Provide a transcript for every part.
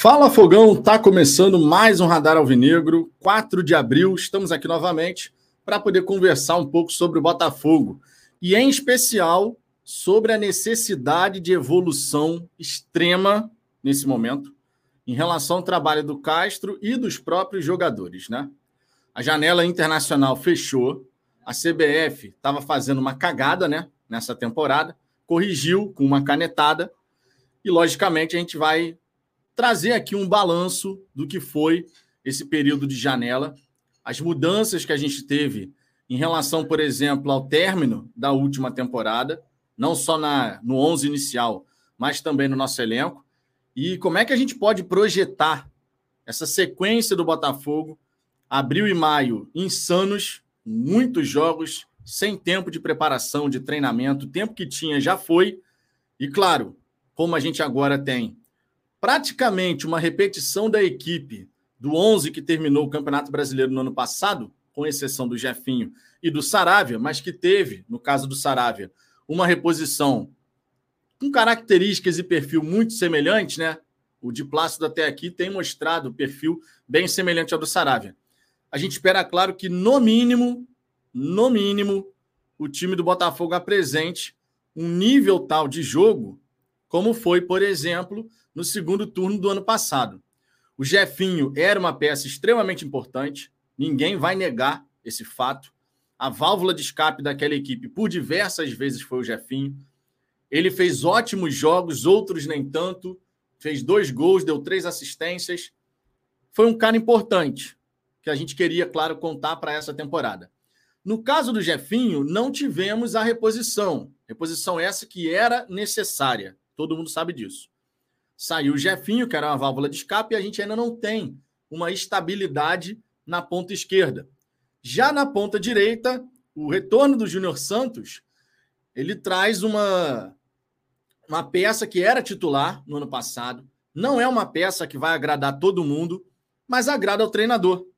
Fala Fogão, tá começando mais um Radar Alvinegro, 4 de abril, estamos aqui novamente para poder conversar um pouco sobre o Botafogo e em especial sobre a necessidade de evolução extrema nesse momento em relação ao trabalho do Castro e dos próprios jogadores, né? A janela internacional fechou, a CBF estava fazendo uma cagada, né, nessa temporada, corrigiu com uma canetada e logicamente a gente vai trazer aqui um balanço do que foi esse período de janela, as mudanças que a gente teve em relação, por exemplo, ao término da última temporada, não só na, no 11 inicial, mas também no nosso elenco, e como é que a gente pode projetar essa sequência do Botafogo, abril e maio insanos, muitos jogos, sem tempo de preparação, de treinamento, o tempo que tinha já foi, e claro, como a gente agora tem praticamente uma repetição da equipe do 11 que terminou o Campeonato Brasileiro no ano passado, com exceção do Jefinho e do Saravia, mas que teve, no caso do Saravia, uma reposição com características e perfil muito semelhantes, né? O de Plácido até aqui tem mostrado perfil bem semelhante ao do Saravia. A gente espera, claro, que no mínimo, no mínimo, o time do Botafogo apresente um nível tal de jogo, como foi, por exemplo, no segundo turno do ano passado. O Jefinho era uma peça extremamente importante, ninguém vai negar esse fato. A válvula de escape daquela equipe, por diversas vezes, foi o Jefinho. Ele fez ótimos jogos, outros nem tanto. Fez dois gols, deu três assistências. Foi um cara importante, que a gente queria, claro, contar para essa temporada. No caso do Jefinho, não tivemos a reposição. Reposição essa que era necessária. Todo mundo sabe disso. Saiu o Jefinho, que era uma válvula de escape, e a gente ainda não tem uma estabilidade na ponta esquerda. Já na ponta direita, o retorno do Júnior Santos, ele traz uma, uma peça que era titular no ano passado. Não é uma peça que vai agradar todo mundo, mas agrada ao treinador.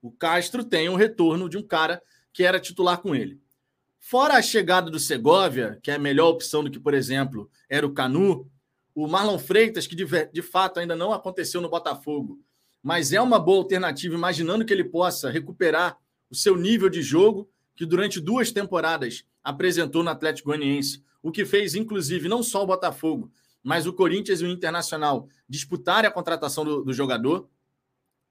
O Castro tem um retorno de um cara que era titular com ele. Fora a chegada do Segovia, que é a melhor opção do que, por exemplo, era o Canu, o Marlon Freitas, que de, de fato ainda não aconteceu no Botafogo, mas é uma boa alternativa, imaginando que ele possa recuperar o seu nível de jogo, que durante duas temporadas apresentou no Atlético Goianiense, o que fez, inclusive, não só o Botafogo, mas o Corinthians e o Internacional disputarem a contratação do, do jogador.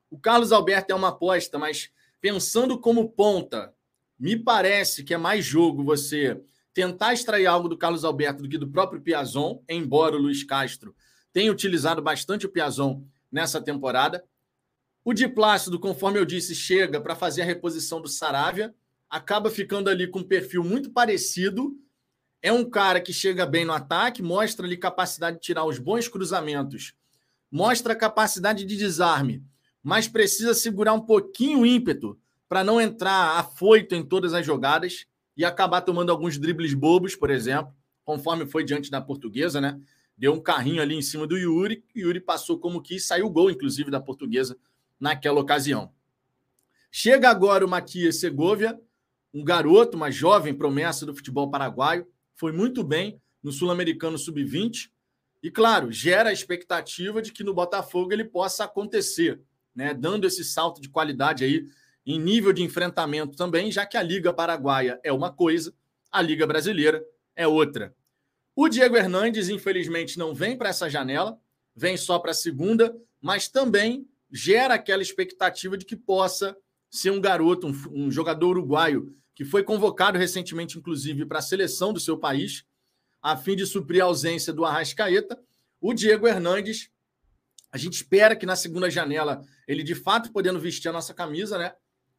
O Carlos Alberto é uma aposta, mas pensando como ponta, me parece que é mais jogo você tentar extrair algo do Carlos Alberto do que do próprio Piazon, embora o Luiz Castro tenha utilizado bastante o Piazon nessa temporada. O Di Plácido, conforme eu disse, chega para fazer a reposição do Saravia, acaba ficando ali com um perfil muito parecido. É um cara que chega bem no ataque, mostra ali capacidade de tirar os bons cruzamentos, mostra capacidade de desarme, mas precisa segurar um pouquinho o ímpeto para não entrar afoito em todas as jogadas e acabar tomando alguns dribles bobos, por exemplo, conforme foi diante da portuguesa, né? Deu um carrinho ali em cima do Yuri, Yuri passou como quis, saiu gol, inclusive, da portuguesa naquela ocasião. Chega agora o Matias Segovia, um garoto, uma jovem promessa do futebol paraguaio, foi muito bem no Sul-Americano Sub-20 e, claro, gera a expectativa de que no Botafogo ele possa acontecer, né? Dando esse salto de qualidade aí em nível de enfrentamento também, já que a Liga Paraguaia é uma coisa, a Liga Brasileira é outra. O Diego Hernandes, infelizmente, não vem para essa janela, vem só para a segunda, mas também gera aquela expectativa de que possa ser um garoto, um, um jogador uruguaio, que foi convocado recentemente, inclusive, para a seleção do seu país, a fim de suprir a ausência do Arrascaeta. O Diego Hernandes, a gente espera que na segunda janela ele de fato podendo vestir a nossa camisa, né?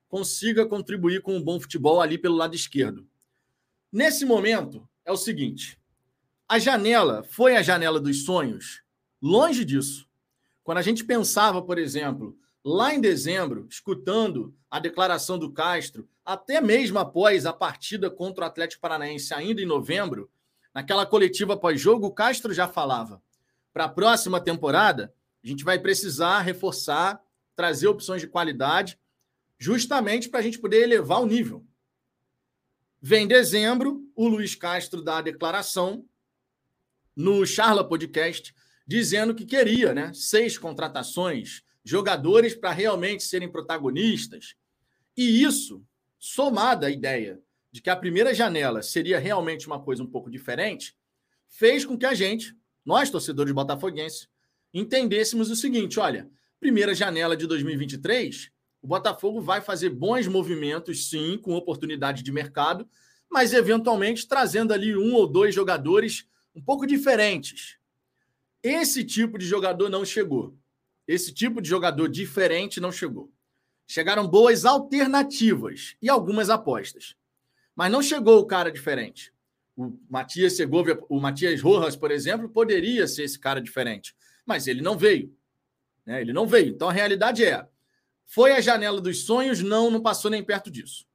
Consiga contribuir com um bom futebol ali pelo lado esquerdo. Nesse momento, é o seguinte: a janela foi a janela dos sonhos? Longe disso. Quando a gente pensava, por exemplo, lá em dezembro, escutando a declaração do Castro, até mesmo após a partida contra o Atlético Paranaense, ainda em novembro, naquela coletiva pós-jogo, o Castro já falava: para a próxima temporada, a gente vai precisar reforçar, trazer opções de qualidade justamente para a gente poder elevar o nível. Vem dezembro, o Luiz Castro dá a declaração no Charla Podcast, dizendo que queria, né? Seis contratações, jogadores para realmente serem protagonistas. E isso, somado à ideia de que a primeira janela seria realmente uma coisa um pouco diferente, fez com que a gente, nós torcedores botafoguenses, entendêssemos o seguinte: olha, primeira janela de 2023, o Botafogo vai fazer bons movimentos, sim, com oportunidade de mercado, mas eventualmente trazendo ali um ou dois jogadores um pouco diferentes. Esse tipo de jogador não chegou. Esse tipo de jogador diferente não chegou. Chegaram boas alternativas e algumas apostas. Mas não chegou o cara diferente. O Matias Segovia, o Matias Rojas, por exemplo, poderia ser esse cara diferente. Mas ele não veio. Né? Ele não veio. Então a realidade é: foi a janela dos sonhos? Não, não passou nem perto disso.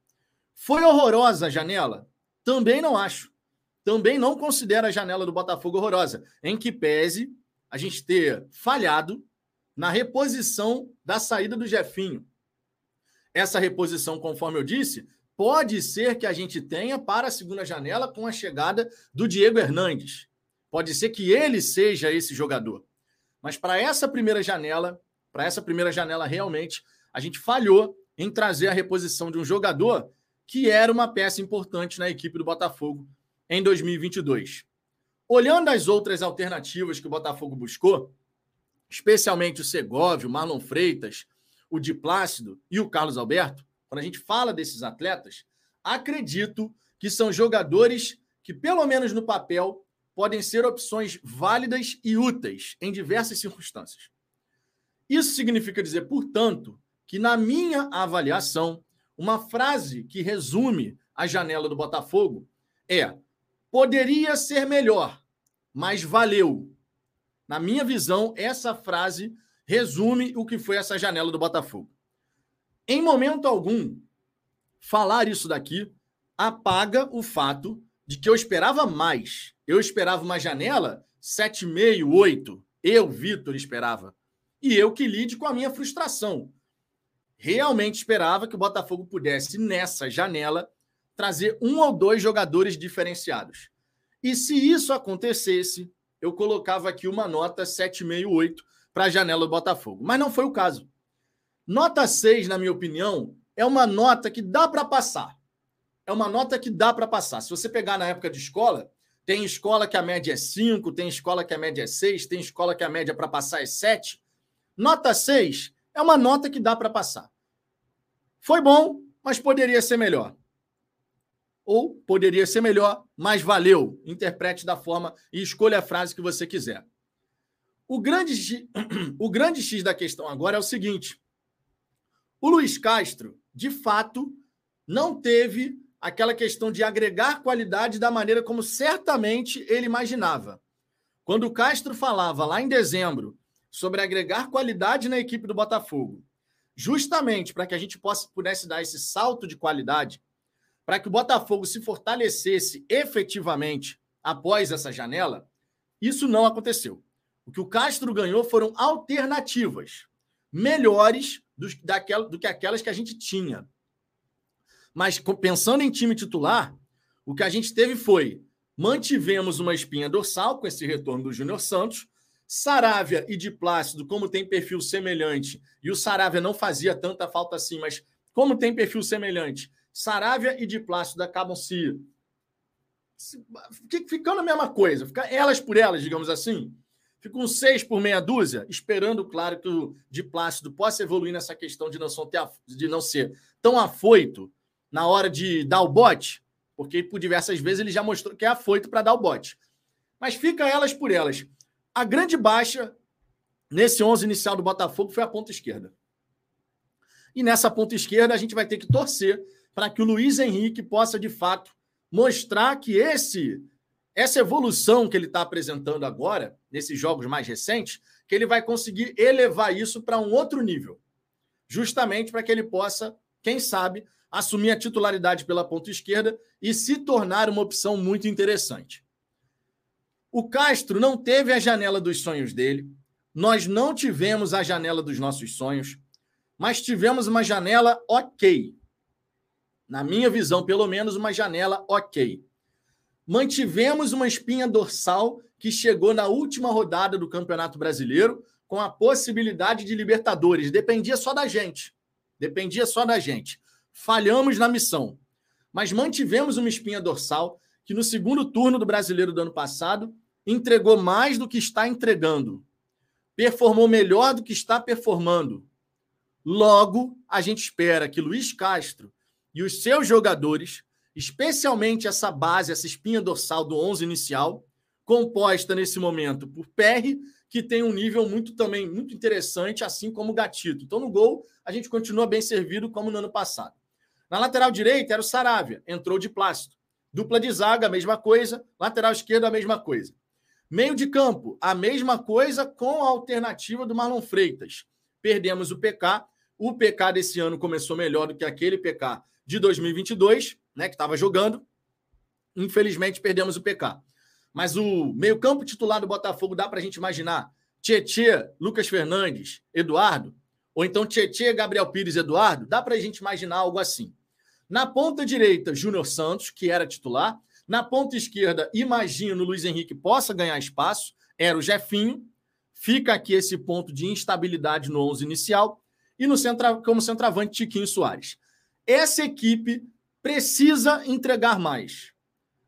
Foi horrorosa a janela? Também não acho. Também não considero a janela do Botafogo horrorosa, em que pese a gente ter falhado na reposição da saída do Jefinho. Essa reposição, conforme eu disse, pode ser que a gente tenha para a segunda janela com a chegada do Diego Hernandes. Pode ser que ele seja esse jogador. Mas para essa primeira janela, para essa primeira janela realmente, a gente falhou em trazer a reposição de um jogador que era uma peça importante na equipe do Botafogo em 2022. Olhando as outras alternativas que o Botafogo buscou, especialmente o Segovia, o Marlon Freitas, o Di Plácido e o Carlos Alberto, quando a gente fala desses atletas, acredito que são jogadores que, pelo menos no papel, podem ser opções válidas e úteis em diversas circunstâncias. Isso significa dizer, portanto, que, na minha avaliação, uma frase que resume a janela do Botafogo é: poderia ser melhor, mas valeu. Na minha visão, essa frase resume o que foi essa janela do Botafogo. Em momento algum, falar isso daqui apaga o fato de que eu esperava mais. Eu esperava uma janela 7,5, 8. Eu, Vitor, esperava. E eu que lide com a minha frustração realmente esperava que o Botafogo pudesse, nessa janela, trazer um ou dois jogadores diferenciados. E se isso acontecesse, eu colocava aqui uma nota 7,68 para a janela do Botafogo. Mas não foi o caso. Nota 6, na minha opinião, é uma nota que dá para passar. É uma nota que dá para passar. Se você pegar na época de escola, tem escola que a média é 5, tem escola que a média é 6, tem escola que a média para passar é 7. Nota 6 é uma nota que dá para passar. Foi bom, mas poderia ser melhor. Ou poderia ser melhor, mas valeu. Interprete da forma e escolha a frase que você quiser. O grande, X, o grande X da questão agora é o seguinte: o Luiz Castro, de fato, não teve aquela questão de agregar qualidade da maneira como certamente ele imaginava. Quando o Castro falava lá em dezembro sobre agregar qualidade na equipe do Botafogo justamente para que a gente possa, pudesse dar esse salto de qualidade, para que o Botafogo se fortalecesse efetivamente após essa janela, isso não aconteceu. O que o Castro ganhou foram alternativas melhores do, daquela, do que aquelas que a gente tinha. Mas pensando em time titular, o que a gente teve foi mantivemos uma espinha dorsal com esse retorno do Júnior Santos, Saravia e de Plácido, como tem perfil semelhante, e o Saravia não fazia tanta falta assim, mas como tem perfil semelhante, Saravia e de Plácido acabam se, se ficando a mesma coisa, fica elas por elas, digamos assim. Ficam seis por meia dúzia, esperando, claro, que o de Plácido possa evoluir nessa questão de não, de não ser tão afoito na hora de dar o bote, porque por diversas vezes ele já mostrou que é afoito para dar o bote. Mas fica elas por elas. A grande baixa nesse 11 inicial do Botafogo foi a ponta esquerda. E nessa ponta esquerda a gente vai ter que torcer para que o Luiz Henrique possa de fato mostrar que esse essa evolução que ele está apresentando agora nesses jogos mais recentes, que ele vai conseguir elevar isso para um outro nível, justamente para que ele possa, quem sabe, assumir a titularidade pela ponta esquerda e se tornar uma opção muito interessante. O Castro não teve a janela dos sonhos dele. Nós não tivemos a janela dos nossos sonhos, mas tivemos uma janela ok. Na minha visão, pelo menos uma janela ok. mantivemos uma espinha dorsal que chegou na última rodada do Campeonato Brasileiro com a possibilidade de Libertadores. Dependia só da gente. Dependia só da gente. Falhamos na missão. Mas mantivemos uma espinha dorsal que no segundo turno do Brasileiro do ano passado entregou mais do que está entregando. Performou melhor do que está performando. Logo, a gente espera que Luiz Castro e os seus jogadores, especialmente essa base, essa espinha dorsal do 11 inicial, composta nesse momento por PR, que tem um nível muito também muito interessante, assim como o Gatito. Então, no gol, a gente continua bem servido, como no ano passado. Na lateral direita era o Saravia, entrou de plástico. Dupla de zaga, a mesma coisa. Lateral esquerdo, a mesma coisa. Meio de campo, a mesma coisa com a alternativa do Marlon Freitas. Perdemos o PK. O PK desse ano começou melhor do que aquele PK de 2022, né, que estava jogando. Infelizmente, perdemos o PK. Mas o meio-campo titular do Botafogo dá para a gente imaginar Tietê, Lucas Fernandes, Eduardo, ou então Tietê, Gabriel Pires, Eduardo, dá para a gente imaginar algo assim. Na ponta direita, Júnior Santos, que era titular. Na ponta esquerda, imagino o Luiz Henrique possa ganhar espaço, era o Jefinho. Fica aqui esse ponto de instabilidade no 11 inicial. E no como centroavante, Tiquinho Soares. Essa equipe precisa entregar mais.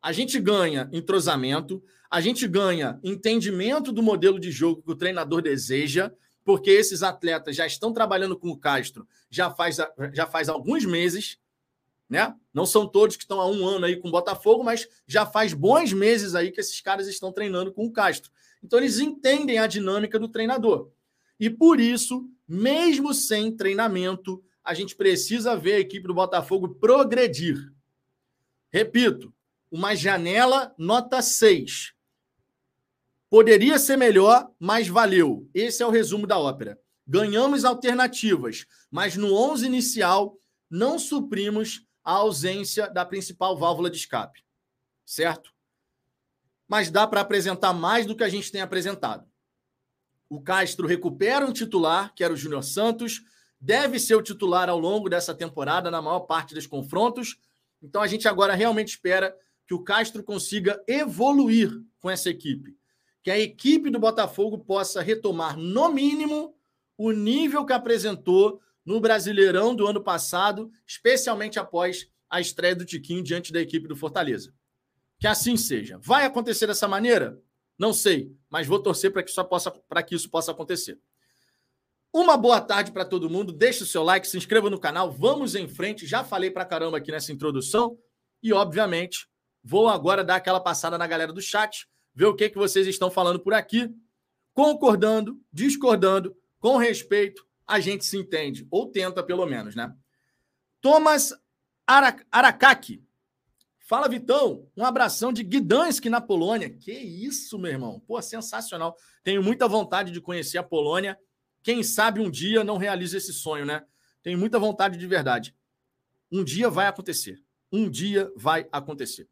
A gente ganha entrosamento, a gente ganha entendimento do modelo de jogo que o treinador deseja, porque esses atletas já estão trabalhando com o Castro já faz, já faz alguns meses né? Não são todos que estão há um ano aí com o Botafogo, mas já faz bons meses aí que esses caras estão treinando com o Castro. Então eles entendem a dinâmica do treinador. E por isso, mesmo sem treinamento, a gente precisa ver a equipe do Botafogo progredir. Repito, uma janela nota 6. Poderia ser melhor, mas valeu. Esse é o resumo da ópera. Ganhamos alternativas, mas no 11 inicial não suprimos a ausência da principal válvula de escape, certo? Mas dá para apresentar mais do que a gente tem apresentado. O Castro recupera um titular, que era o Júnior Santos, deve ser o titular ao longo dessa temporada, na maior parte dos confrontos. Então a gente agora realmente espera que o Castro consiga evoluir com essa equipe. Que a equipe do Botafogo possa retomar, no mínimo, o nível que apresentou no Brasileirão do ano passado, especialmente após a estreia do Tiquinho diante da equipe do Fortaleza. Que assim seja. Vai acontecer dessa maneira? Não sei, mas vou torcer para que, isso possa, que isso possa acontecer. Uma boa tarde para todo mundo. Deixe o seu like, se inscreva no canal. Vamos em frente. Já falei para caramba aqui nessa introdução. E, obviamente, vou agora dar aquela passada na galera do chat, ver o que, que vocês estão falando por aqui. Concordando, discordando, com respeito, a gente se entende, ou tenta pelo menos, né? Thomas Aracaki. Fala, Vitão. Um abração de Gdansk, na Polônia. Que isso, meu irmão. Pô, sensacional. Tenho muita vontade de conhecer a Polônia. Quem sabe um dia não realiza esse sonho, né? Tenho muita vontade de verdade. Um dia vai acontecer. Um dia vai acontecer.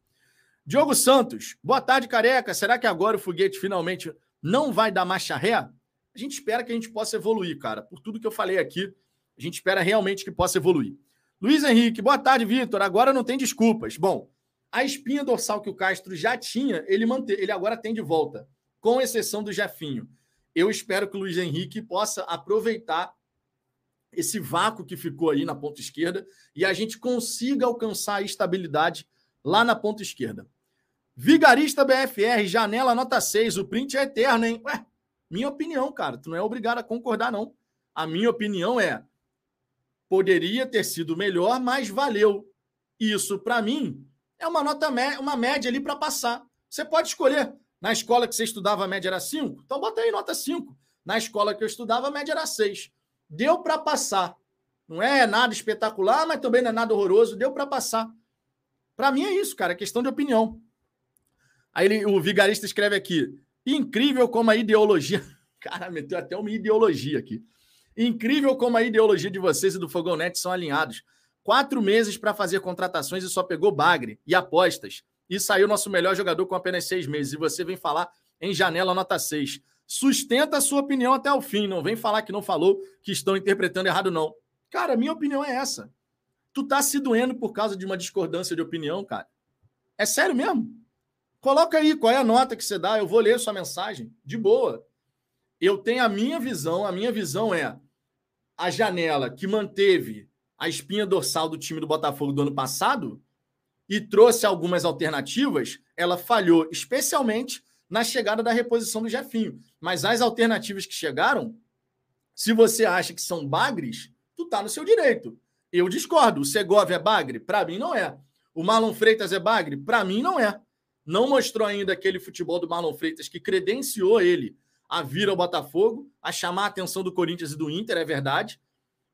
Diogo Santos. Boa tarde, careca. Será que agora o foguete finalmente não vai dar marcha ré? A gente espera que a gente possa evoluir, cara. Por tudo que eu falei aqui, a gente espera realmente que possa evoluir. Luiz Henrique, boa tarde, Vitor. Agora não tem desculpas. Bom, a espinha dorsal que o Castro já tinha, ele, mante... ele agora tem de volta, com exceção do Jefinho. Eu espero que o Luiz Henrique possa aproveitar esse vácuo que ficou aí na ponta esquerda e a gente consiga alcançar a estabilidade lá na ponta esquerda. Vigarista BFR, janela nota 6. O print é eterno, hein? Ué, minha opinião, cara, tu não é obrigado a concordar, não. A minha opinião é: poderia ter sido melhor, mas valeu. Isso, para mim, é uma nota uma média ali para passar. Você pode escolher. Na escola que você estudava, a média era 5, então bota aí nota 5. Na escola que eu estudava, a média era 6. Deu para passar. Não é nada espetacular, mas também não é nada horroroso. Deu para passar. Para mim é isso, cara, é questão de opinião. Aí ele, o vigarista escreve aqui: Incrível como a ideologia. Cara, meteu até uma ideologia aqui. Incrível como a ideologia de vocês e do Fogão Net são alinhados. Quatro meses para fazer contratações e só pegou bagre e apostas. E saiu nosso melhor jogador com apenas seis meses. E você vem falar em janela nota seis. Sustenta a sua opinião até o fim. Não vem falar que não falou, que estão interpretando errado, não. Cara, minha opinião é essa. Tu tá se doendo por causa de uma discordância de opinião, cara. É sério mesmo? Coloca aí qual é a nota que você dá, eu vou ler sua mensagem, de boa. Eu tenho a minha visão, a minha visão é a janela que manteve a espinha dorsal do time do Botafogo do ano passado e trouxe algumas alternativas, ela falhou, especialmente na chegada da reposição do Jefinho. Mas as alternativas que chegaram, se você acha que são bagres, tu tá no seu direito. Eu discordo. O Segovia é bagre? Para mim não é. O Marlon Freitas é bagre? Para mim não é. Não mostrou ainda aquele futebol do Marlon Freitas que credenciou ele a vir ao Botafogo, a chamar a atenção do Corinthians e do Inter, é verdade.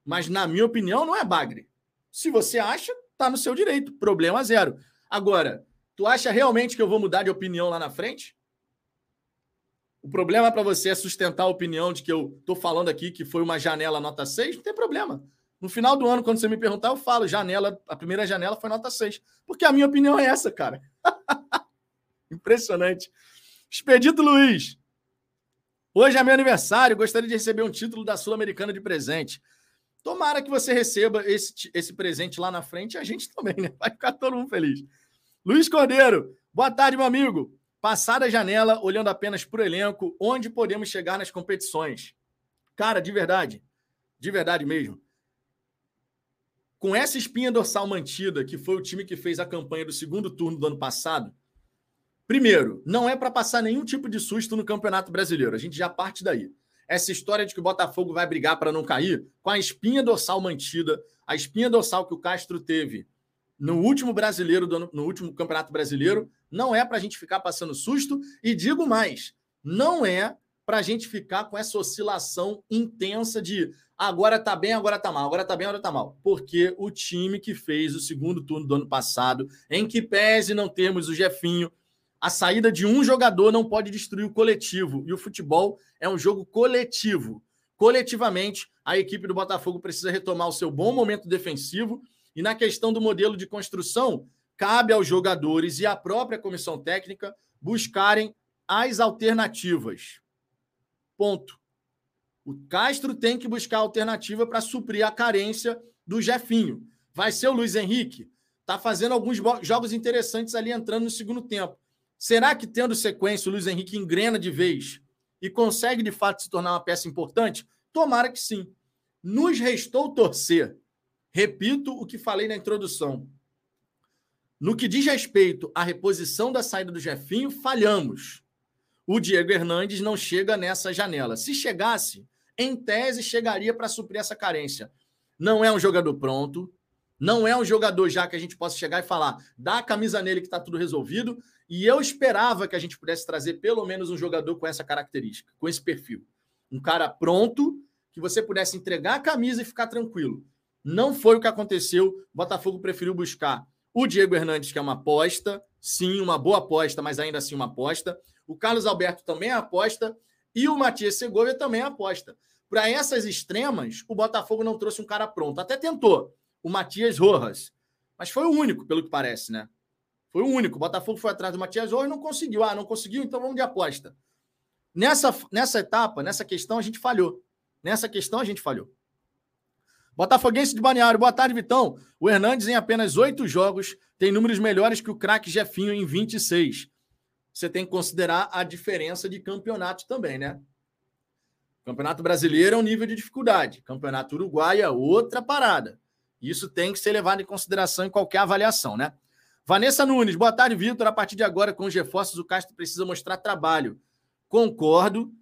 Mas, na minha opinião, não é bagre. Se você acha, tá no seu direito. Problema zero. Agora, tu acha realmente que eu vou mudar de opinião lá na frente? O problema para você é sustentar a opinião de que eu tô falando aqui que foi uma janela nota 6? Não tem problema. No final do ano, quando você me perguntar, eu falo, janela, a primeira janela foi nota 6. Porque a minha opinião é essa, cara. Impressionante. Expedito Luiz. Hoje é meu aniversário, gostaria de receber um título da Sul-Americana de presente. Tomara que você receba esse, esse presente lá na frente e a gente também, né? Vai ficar todo mundo feliz. Luiz Cordeiro, boa tarde, meu amigo. Passada a janela, olhando apenas para o elenco, onde podemos chegar nas competições? Cara, de verdade, de verdade mesmo. Com essa espinha dorsal mantida, que foi o time que fez a campanha do segundo turno do ano passado, primeiro, não é para passar nenhum tipo de susto no Campeonato Brasileiro. A gente já parte daí essa história de que o Botafogo vai brigar para não cair, com a espinha dorsal mantida, a espinha dorsal que o Castro teve no último brasileiro, no último Campeonato Brasileiro, não é para a gente ficar passando susto. E digo mais, não é para a gente ficar com essa oscilação intensa de agora tá bem, agora tá mal, agora tá bem, agora tá mal. Porque o time que fez o segundo turno do ano passado, em que pese não termos o Jefinho, a saída de um jogador não pode destruir o coletivo. E o futebol é um jogo coletivo. Coletivamente, a equipe do Botafogo precisa retomar o seu bom momento defensivo. E na questão do modelo de construção, cabe aos jogadores e à própria comissão técnica buscarem as alternativas. Ponto. O Castro tem que buscar alternativa para suprir a carência do Jefinho. Vai ser o Luiz Henrique? Está fazendo alguns jogos interessantes ali entrando no segundo tempo. Será que, tendo sequência, o Luiz Henrique engrena de vez e consegue, de fato, se tornar uma peça importante? Tomara que sim. Nos restou torcer. Repito o que falei na introdução. No que diz respeito à reposição da saída do Jefinho, falhamos. O Diego Hernandes não chega nessa janela. Se chegasse, em tese, chegaria para suprir essa carência. Não é um jogador pronto, não é um jogador já que a gente possa chegar e falar, dá a camisa nele que está tudo resolvido. E eu esperava que a gente pudesse trazer pelo menos um jogador com essa característica, com esse perfil. Um cara pronto, que você pudesse entregar a camisa e ficar tranquilo. Não foi o que aconteceu. O Botafogo preferiu buscar o Diego Hernandes, que é uma aposta, sim, uma boa aposta, mas ainda assim uma aposta. O Carlos Alberto também é aposta. E o Matias Segovia também é aposta. Para essas extremas, o Botafogo não trouxe um cara pronto. Até tentou, o Matias Rojas. Mas foi o único, pelo que parece, né? Foi o único. O Botafogo foi atrás do Matias hoje não conseguiu. Ah, não conseguiu, então vamos de aposta. Nessa, nessa etapa, nessa questão, a gente falhou. Nessa questão, a gente falhou. Botafoguense de Balneário, boa tarde, Vitão. O Hernandes, em apenas oito jogos, tem números melhores que o craque Jefinho em 26. Você tem que considerar a diferença de campeonato também, né? Campeonato brasileiro é um nível de dificuldade. Campeonato uruguai é outra parada. Isso tem que ser levado em consideração em qualquer avaliação, né? Vanessa Nunes, boa tarde, Vitor. A partir de agora, com os reforços, o Castro precisa mostrar trabalho. Concordo,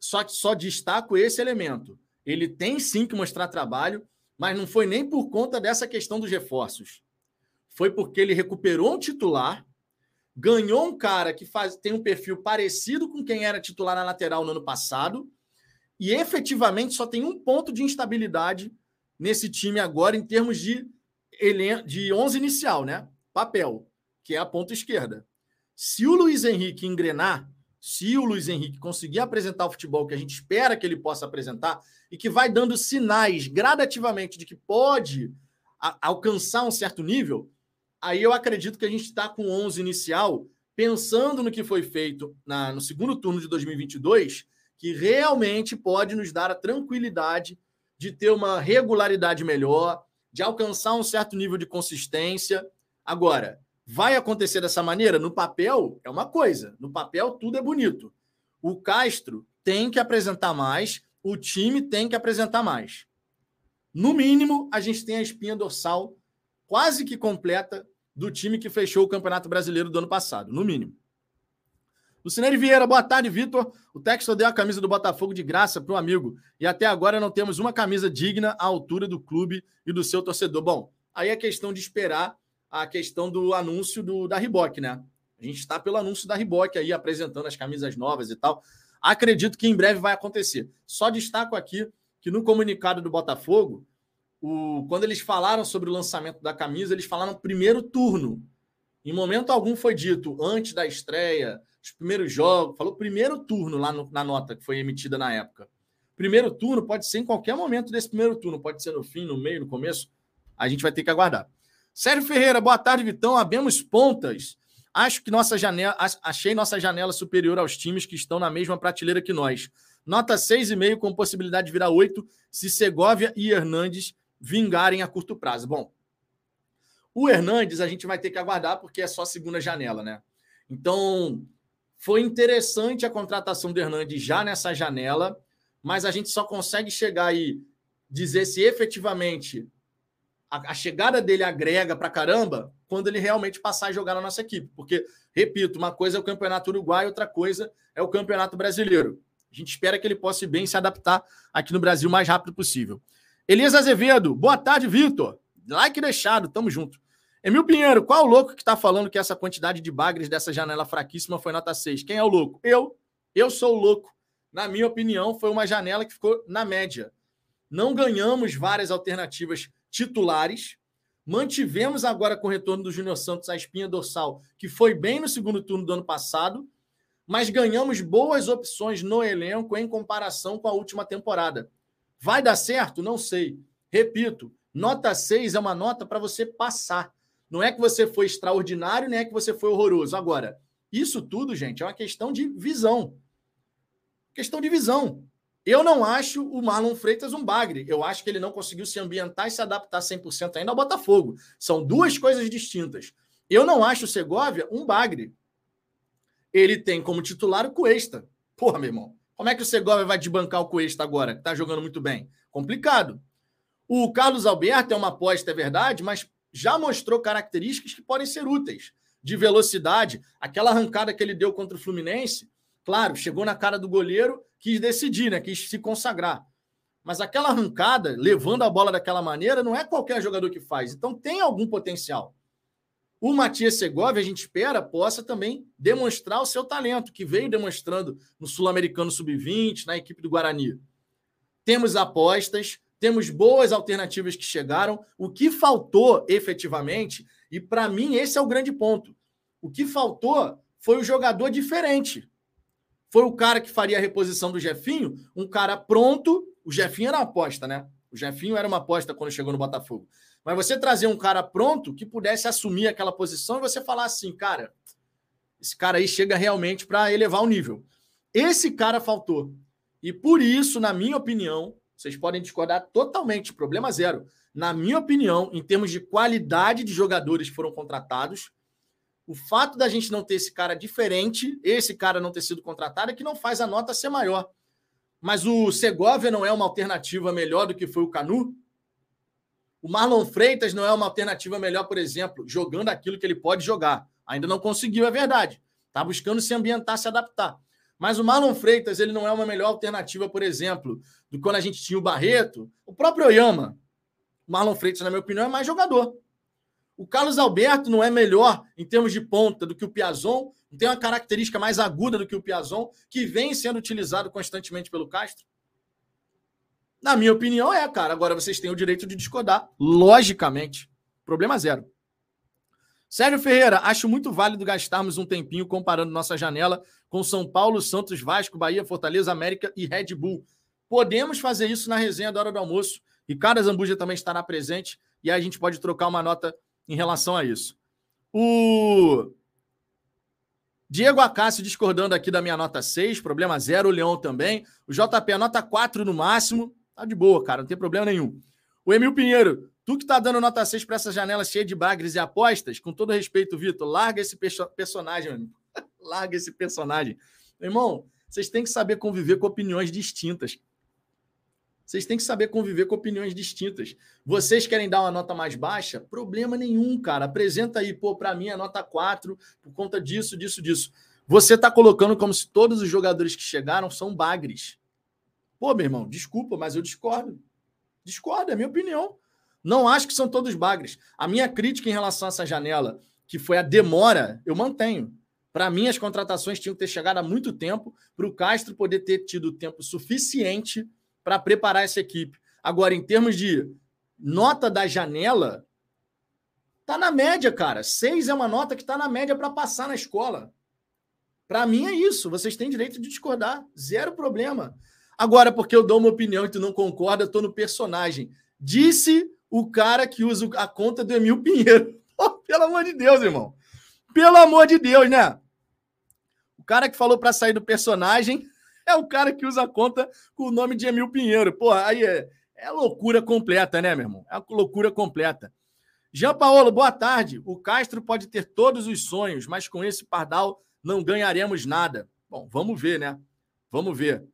só, só destaco esse elemento. Ele tem sim que mostrar trabalho, mas não foi nem por conta dessa questão dos reforços. Foi porque ele recuperou um titular, ganhou um cara que faz, tem um perfil parecido com quem era titular na lateral no ano passado, e efetivamente só tem um ponto de instabilidade nesse time agora em termos de, de 11 inicial, né? Papel, que é a ponta esquerda. Se o Luiz Henrique engrenar, se o Luiz Henrique conseguir apresentar o futebol que a gente espera que ele possa apresentar e que vai dando sinais gradativamente de que pode alcançar um certo nível, aí eu acredito que a gente está com 11 inicial, pensando no que foi feito na, no segundo turno de 2022, que realmente pode nos dar a tranquilidade de ter uma regularidade melhor, de alcançar um certo nível de consistência Agora, Vai acontecer dessa maneira? No papel é uma coisa, no papel tudo é bonito. O Castro tem que apresentar mais, o time tem que apresentar mais. No mínimo, a gente tem a espinha dorsal quase que completa do time que fechou o Campeonato Brasileiro do ano passado, no mínimo. Lucineiro Vieira, boa tarde, Vitor. O Textor deu a camisa do Botafogo de graça para um amigo e até agora não temos uma camisa digna à altura do clube e do seu torcedor. Bom, aí é questão de esperar a questão do anúncio do, da Riboc, né? A gente está pelo anúncio da Riboc aí, apresentando as camisas novas e tal. Acredito que em breve vai acontecer. Só destaco aqui que no comunicado do Botafogo, o, quando eles falaram sobre o lançamento da camisa, eles falaram primeiro turno. Em momento algum foi dito antes da estreia, os primeiros jogos, falou primeiro turno lá no, na nota que foi emitida na época. Primeiro turno pode ser em qualquer momento desse primeiro turno, pode ser no fim, no meio, no começo. A gente vai ter que aguardar. Sérgio Ferreira, boa tarde, Vitão. Abemos pontas. Acho que nossa janela, achei nossa janela superior aos times que estão na mesma prateleira que nós. Nota 6,5 com possibilidade de virar 8 se Segovia e Hernandes vingarem a curto prazo. Bom, o Hernandes a gente vai ter que aguardar porque é só segunda janela, né? Então, foi interessante a contratação do Hernandes já nessa janela, mas a gente só consegue chegar aí dizer se efetivamente a, a chegada dele agrega para caramba quando ele realmente passar a jogar na nossa equipe. Porque, repito, uma coisa é o Campeonato Uruguai, outra coisa é o Campeonato Brasileiro. A gente espera que ele possa bem se adaptar aqui no Brasil o mais rápido possível. Elias Azevedo, boa tarde, Vitor. Like deixado, tamo junto. Emil Pinheiro, qual o louco que está falando que essa quantidade de bagres dessa janela fraquíssima foi nota 6? Quem é o louco? Eu. Eu sou o louco. Na minha opinião, foi uma janela que ficou na média. Não ganhamos várias alternativas titulares. Mantivemos agora com o retorno do Júnior Santos a espinha dorsal, que foi bem no segundo turno do ano passado, mas ganhamos boas opções no elenco em comparação com a última temporada. Vai dar certo? Não sei. Repito, nota 6 é uma nota para você passar. Não é que você foi extraordinário, nem é que você foi horroroso. Agora, isso tudo, gente, é uma questão de visão. Questão de visão. Eu não acho o Marlon Freitas um bagre. Eu acho que ele não conseguiu se ambientar e se adaptar 100% ainda ao Botafogo. São duas coisas distintas. Eu não acho o Segovia um bagre. Ele tem como titular o Cuesta. Porra, meu irmão. Como é que o Segovia vai desbancar o Cuesta agora, que tá jogando muito bem? Complicado. O Carlos Alberto é uma aposta, é verdade, mas já mostrou características que podem ser úteis, de velocidade. Aquela arrancada que ele deu contra o Fluminense, claro, chegou na cara do goleiro, quis decidir, né? quis se consagrar. Mas aquela arrancada, levando a bola daquela maneira, não é qualquer jogador que faz. Então tem algum potencial. O Matias Segovia, a gente espera, possa também demonstrar o seu talento, que veio demonstrando no Sul-Americano Sub-20, na equipe do Guarani. Temos apostas, temos boas alternativas que chegaram. O que faltou efetivamente, e para mim esse é o grande ponto, o que faltou foi o jogador diferente. Foi o cara que faria a reposição do Jefinho, um cara pronto. O Jefinho era uma aposta, né? O Jefinho era uma aposta quando chegou no Botafogo. Mas você trazer um cara pronto que pudesse assumir aquela posição e você falar assim, cara, esse cara aí chega realmente para elevar o nível. Esse cara faltou. E por isso, na minha opinião, vocês podem discordar totalmente, problema zero. Na minha opinião, em termos de qualidade de jogadores que foram contratados, o fato da gente não ter esse cara diferente, esse cara não ter sido contratado, é que não faz a nota ser maior. Mas o Segovia não é uma alternativa melhor do que foi o Canu? O Marlon Freitas não é uma alternativa melhor, por exemplo, jogando aquilo que ele pode jogar. Ainda não conseguiu, é verdade. Está buscando se ambientar, se adaptar. Mas o Marlon Freitas ele não é uma melhor alternativa, por exemplo, do que quando a gente tinha o Barreto. O próprio Oyama. O Marlon Freitas, na minha opinião, é mais jogador. O Carlos Alberto não é melhor em termos de ponta do que o Piazon, não tem uma característica mais aguda do que o Piazon, que vem sendo utilizado constantemente pelo Castro. Na minha opinião, é, cara. Agora vocês têm o direito de discordar, logicamente. Problema zero. Sérgio Ferreira, acho muito válido gastarmos um tempinho comparando nossa janela com São Paulo, Santos, Vasco, Bahia, Fortaleza, América e Red Bull. Podemos fazer isso na resenha da hora do almoço. Ricardo Zambuja também estará presente e aí a gente pode trocar uma nota em relação a isso. O Diego Acácio discordando aqui da minha nota 6, problema zero. O Leão também. O JP, nota 4 no máximo. Tá de boa, cara, não tem problema nenhum. O Emil Pinheiro, tu que tá dando nota 6 para essa janela cheia de bagres e apostas, com todo respeito, Vitor, larga esse perso personagem, mano. larga esse personagem. Meu irmão, vocês têm que saber conviver com opiniões distintas. Vocês têm que saber conviver com opiniões distintas. Vocês querem dar uma nota mais baixa? Problema nenhum, cara. Apresenta aí, pô, para mim é nota 4 por conta disso, disso, disso. Você está colocando como se todos os jogadores que chegaram são bagres. Pô, meu irmão, desculpa, mas eu discordo. Discordo, é minha opinião. Não acho que são todos bagres. A minha crítica em relação a essa janela, que foi a demora, eu mantenho. Para mim, as contratações tinham que ter chegado há muito tempo para o Castro poder ter tido tempo suficiente para preparar essa equipe. Agora, em termos de nota da janela, tá na média, cara. Seis é uma nota que está na média para passar na escola. Para mim é isso. Vocês têm direito de discordar. Zero problema. Agora, porque eu dou uma opinião e tu não concorda, tô no personagem. Disse o cara que usa a conta do Emil Pinheiro. Oh, pelo amor de Deus, irmão. Pelo amor de Deus, né? O cara que falou para sair do personagem é o cara que usa a conta com o nome de Emil Pinheiro. Porra, aí é, é loucura completa, né, meu irmão? É loucura completa. Jean Paulo, boa tarde. O Castro pode ter todos os sonhos, mas com esse pardal não ganharemos nada. Bom, vamos ver, né? Vamos ver.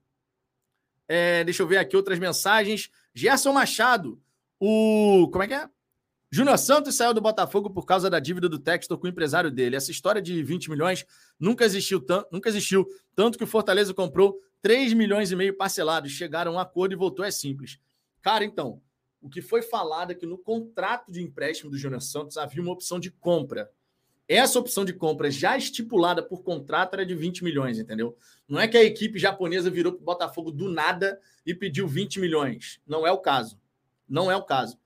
É, deixa eu ver aqui outras mensagens. Gerson Machado, o. Como é que é? Júnior Santos saiu do Botafogo por causa da dívida do Textor com o empresário dele. Essa história de 20 milhões nunca existiu, nunca existiu. Tanto que o Fortaleza comprou 3 milhões e meio parcelados. Chegaram a um acordo e voltou. É simples. Cara, então, o que foi falado é que no contrato de empréstimo do Júnior Santos havia uma opção de compra. Essa opção de compra já estipulada por contrato era de 20 milhões, entendeu? Não é que a equipe japonesa virou para o Botafogo do nada e pediu 20 milhões. Não é o caso. Não é o caso.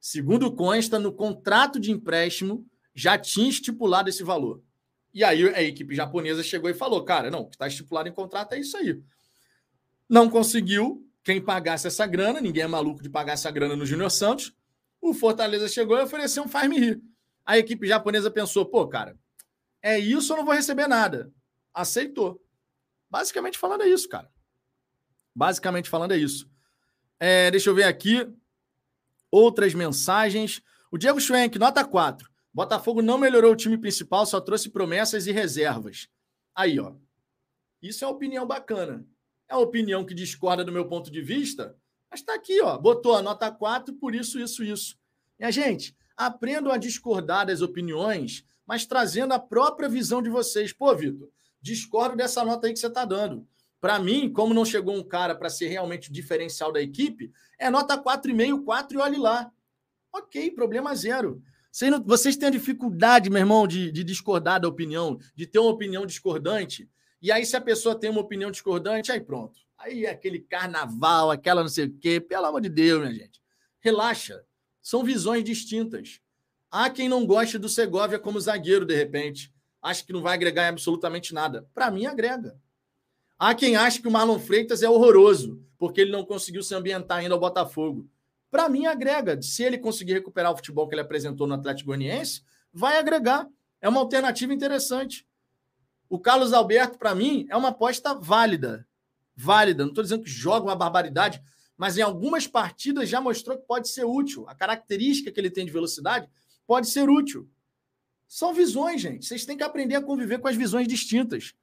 Segundo consta, no contrato de empréstimo já tinha estipulado esse valor. E aí a equipe japonesa chegou e falou: cara, não, o que está estipulado em contrato é isso aí. Não conseguiu quem pagasse essa grana, ninguém é maluco de pagar essa grana no Júnior Santos. O Fortaleza chegou e ofereceu um faz-me rir. A equipe japonesa pensou: pô, cara, é isso, eu não vou receber nada. Aceitou. Basicamente falando é isso, cara. Basicamente falando é isso. É, deixa eu ver aqui outras mensagens. O Diego Schwenk, nota 4. Botafogo não melhorou o time principal, só trouxe promessas e reservas. Aí, ó. Isso é uma opinião bacana. É uma opinião que discorda do meu ponto de vista, mas está aqui, ó. Botou a nota 4, por isso, isso, isso. Minha gente, aprendam a discordar das opiniões, mas trazendo a própria visão de vocês. Pô, Vitor, discordo dessa nota aí que você está dando. Para mim, como não chegou um cara para ser realmente o diferencial da equipe, é nota 4,5, 4 e olhe lá. Ok, problema zero. Vocês, não, vocês têm dificuldade, meu irmão, de, de discordar da opinião, de ter uma opinião discordante. E aí, se a pessoa tem uma opinião discordante, aí pronto. Aí é aquele carnaval, aquela não sei o quê. Pelo amor de Deus, minha gente. Relaxa. São visões distintas. Há quem não goste do Segovia como zagueiro, de repente. Acha que não vai agregar absolutamente nada. Para mim, agrega. Há quem ache que o Marlon Freitas é horroroso, porque ele não conseguiu se ambientar ainda ao Botafogo. Para mim, agrega. Se ele conseguir recuperar o futebol que ele apresentou no Atlético Goianiense, vai agregar. É uma alternativa interessante. O Carlos Alberto, para mim, é uma aposta válida. Válida. Não estou dizendo que joga uma barbaridade, mas em algumas partidas já mostrou que pode ser útil. A característica que ele tem de velocidade pode ser útil. São visões, gente. Vocês têm que aprender a conviver com as visões distintas.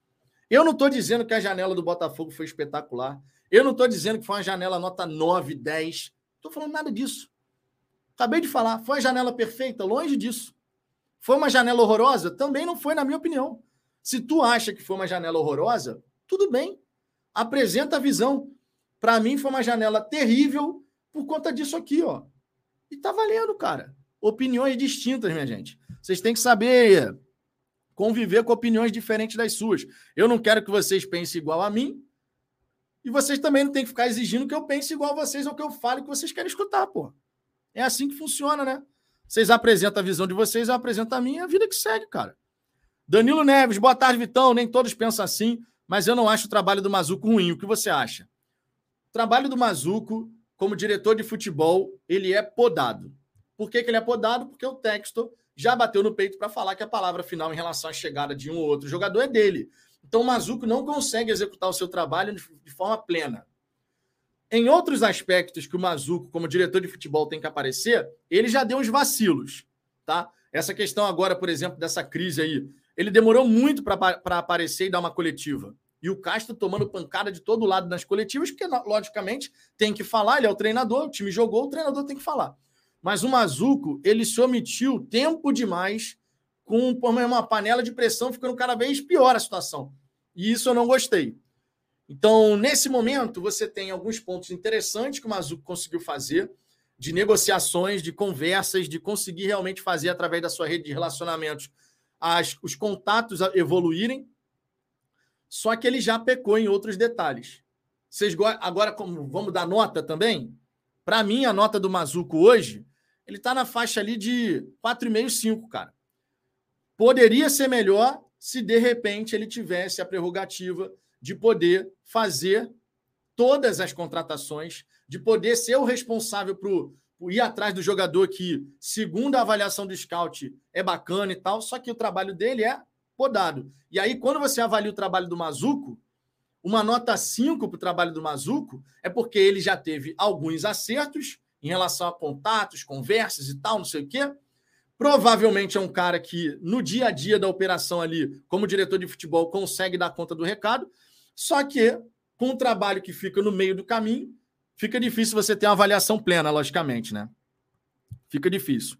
Eu não estou dizendo que a janela do Botafogo foi espetacular. Eu não estou dizendo que foi uma janela nota 9, 10. Estou falando nada disso. Acabei de falar. Foi a janela perfeita? Longe disso. Foi uma janela horrorosa? Também não foi, na minha opinião. Se tu acha que foi uma janela horrorosa, tudo bem. Apresenta a visão. Para mim, foi uma janela terrível por conta disso aqui, ó. E tá valendo, cara. Opiniões distintas, minha gente. Vocês têm que saber conviver com opiniões diferentes das suas. Eu não quero que vocês pensem igual a mim. E vocês também não têm que ficar exigindo que eu pense igual a vocês ou que eu fale que vocês querem escutar, pô. É assim que funciona, né? Vocês apresentam a visão de vocês, eu apresento a minha, a vida que segue, cara. Danilo Neves, boa tarde, Vitão. Nem todos pensam assim, mas eu não acho o trabalho do Mazuco ruim. O que você acha? O trabalho do Mazuco, como diretor de futebol, ele é podado. Por que, que ele é podado? Porque o texto já bateu no peito para falar que a palavra final em relação à chegada de um ou outro jogador é dele. Então o Mazuco não consegue executar o seu trabalho de forma plena. Em outros aspectos que o Mazuco, como diretor de futebol, tem que aparecer, ele já deu uns vacilos, tá? Essa questão agora, por exemplo, dessa crise aí, ele demorou muito para aparecer e dar uma coletiva. E o Castro tomando pancada de todo lado nas coletivas, porque, logicamente, tem que falar, ele é o treinador, o time jogou, o treinador tem que falar. Mas o Mazuco, ele se omitiu tempo demais com uma panela de pressão, ficando cada vez pior a situação. E isso eu não gostei. Então, nesse momento, você tem alguns pontos interessantes que o Mazuco conseguiu fazer, de negociações, de conversas, de conseguir realmente fazer, através da sua rede de relacionamentos, as, os contatos evoluírem. Só que ele já pecou em outros detalhes. Vocês agora, como vamos dar nota também? Para mim, a nota do Mazuco hoje, ele está na faixa ali de 4,5, 5, cara. Poderia ser melhor se de repente ele tivesse a prerrogativa de poder fazer todas as contratações, de poder ser o responsável por ir atrás do jogador que, segundo a avaliação do scout, é bacana e tal, só que o trabalho dele é podado. E aí, quando você avalia o trabalho do Mazuco, uma nota 5 para o trabalho do Mazuco é porque ele já teve alguns acertos em relação a contatos, conversas e tal, não sei o quê. Provavelmente é um cara que, no dia a dia da operação ali, como diretor de futebol, consegue dar conta do recado, só que, com o trabalho que fica no meio do caminho, fica difícil você ter uma avaliação plena, logicamente, né? Fica difícil.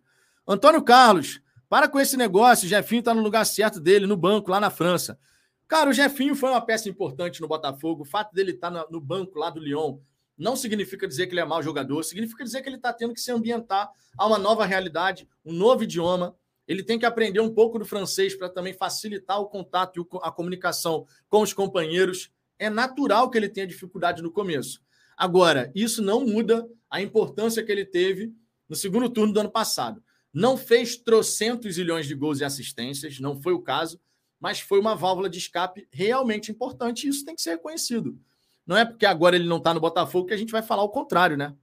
Antônio Carlos, para com esse negócio, o Jefinho está no lugar certo dele, no banco, lá na França. Cara, o Jefinho foi uma peça importante no Botafogo. O fato dele estar tá no banco lá do Lyon não significa dizer que ele é mau jogador, significa dizer que ele está tendo que se ambientar a uma nova realidade, um novo idioma. Ele tem que aprender um pouco do francês para também facilitar o contato e a comunicação com os companheiros. É natural que ele tenha dificuldade no começo. Agora, isso não muda a importância que ele teve no segundo turno do ano passado. Não fez trocentos milhões de gols e assistências, não foi o caso, mas foi uma válvula de escape realmente importante e isso tem que ser reconhecido. Não é porque agora ele não está no Botafogo que a gente vai falar o contrário, né?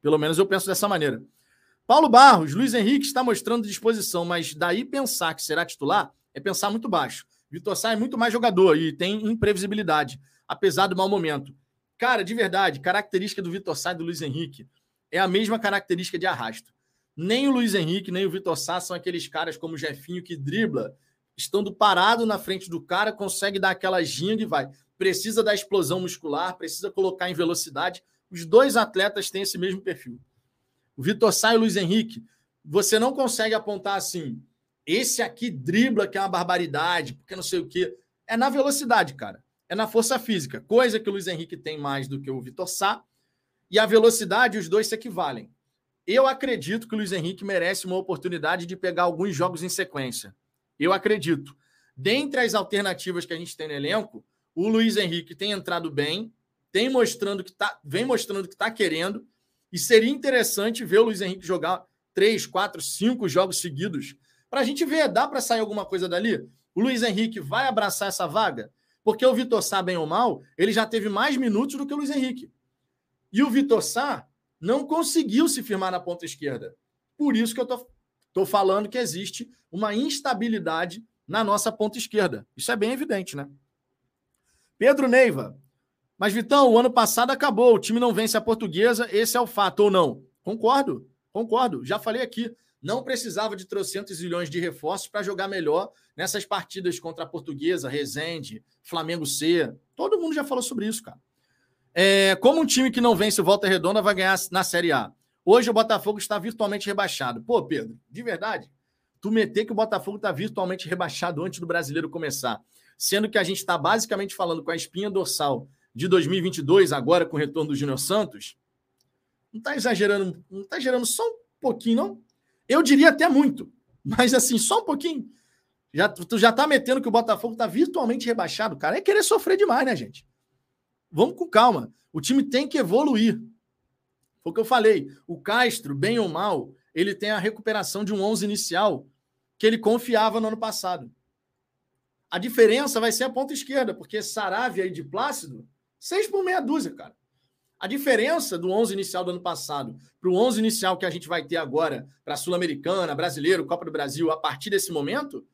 Pelo menos eu penso dessa maneira. Paulo Barros, Luiz Henrique está mostrando disposição, mas daí pensar que será titular é pensar muito baixo. Vitor Sá é muito mais jogador e tem imprevisibilidade, apesar do mau momento. Cara, de verdade, característica do Vitor Sá e do Luiz Henrique é a mesma característica de arrasto. Nem o Luiz Henrique, nem o Vitor Sá são aqueles caras como o Jefinho que dribla, estando parado na frente do cara, consegue dar aquela ginga e vai. Precisa da explosão muscular, precisa colocar em velocidade. Os dois atletas têm esse mesmo perfil. O Vitor Sá e o Luiz Henrique, você não consegue apontar assim, esse aqui dribla que é uma barbaridade, porque não sei o quê. É na velocidade, cara. É na força física, coisa que o Luiz Henrique tem mais do que o Vitor Sá. E a velocidade, os dois se equivalem. Eu acredito que o Luiz Henrique merece uma oportunidade de pegar alguns jogos em sequência. Eu acredito. Dentre as alternativas que a gente tem no elenco, o Luiz Henrique tem entrado bem, tem mostrando que tá, vem mostrando que está querendo, e seria interessante ver o Luiz Henrique jogar três, quatro, cinco jogos seguidos para a gente ver, dá para sair alguma coisa dali? O Luiz Henrique vai abraçar essa vaga? Porque o Vitor Sá, bem ou mal, ele já teve mais minutos do que o Luiz Henrique. E o Vitor Sá não conseguiu se firmar na ponta esquerda. Por isso que eu tô, tô falando que existe uma instabilidade na nossa ponta esquerda. Isso é bem evidente, né? Pedro Neiva, mas, Vitão, o ano passado acabou, o time não vence a portuguesa, esse é o fato, ou não? Concordo, concordo. Já falei aqui, não precisava de trocentos milhões de reforços para jogar melhor nessas partidas contra a portuguesa, Resende, Flamengo C. Todo mundo já falou sobre isso, cara. É, como um time que não vence o Volta Redonda vai ganhar na Série A? Hoje o Botafogo está virtualmente rebaixado. Pô, Pedro, de verdade, tu meter que o Botafogo está virtualmente rebaixado antes do brasileiro começar, sendo que a gente está basicamente falando com a espinha dorsal de 2022, agora com o retorno do Júnior Santos, não está exagerando, não está exagerando só um pouquinho, não? Eu diria até muito, mas assim, só um pouquinho. Já, tu já tá metendo que o Botafogo tá virtualmente rebaixado, cara. É querer sofrer demais, né, gente? Vamos com calma. O time tem que evoluir. Foi o que eu falei. O Castro, bem ou mal, ele tem a recuperação de um 11 inicial que ele confiava no ano passado. A diferença vai ser a ponta esquerda, porque Saravia e de Plácido Seis por meia dúzia, cara. A diferença do 11 inicial do ano passado para o 11 inicial que a gente vai ter agora para Sul-Americana, Brasileiro, Copa do Brasil, a partir desse momento,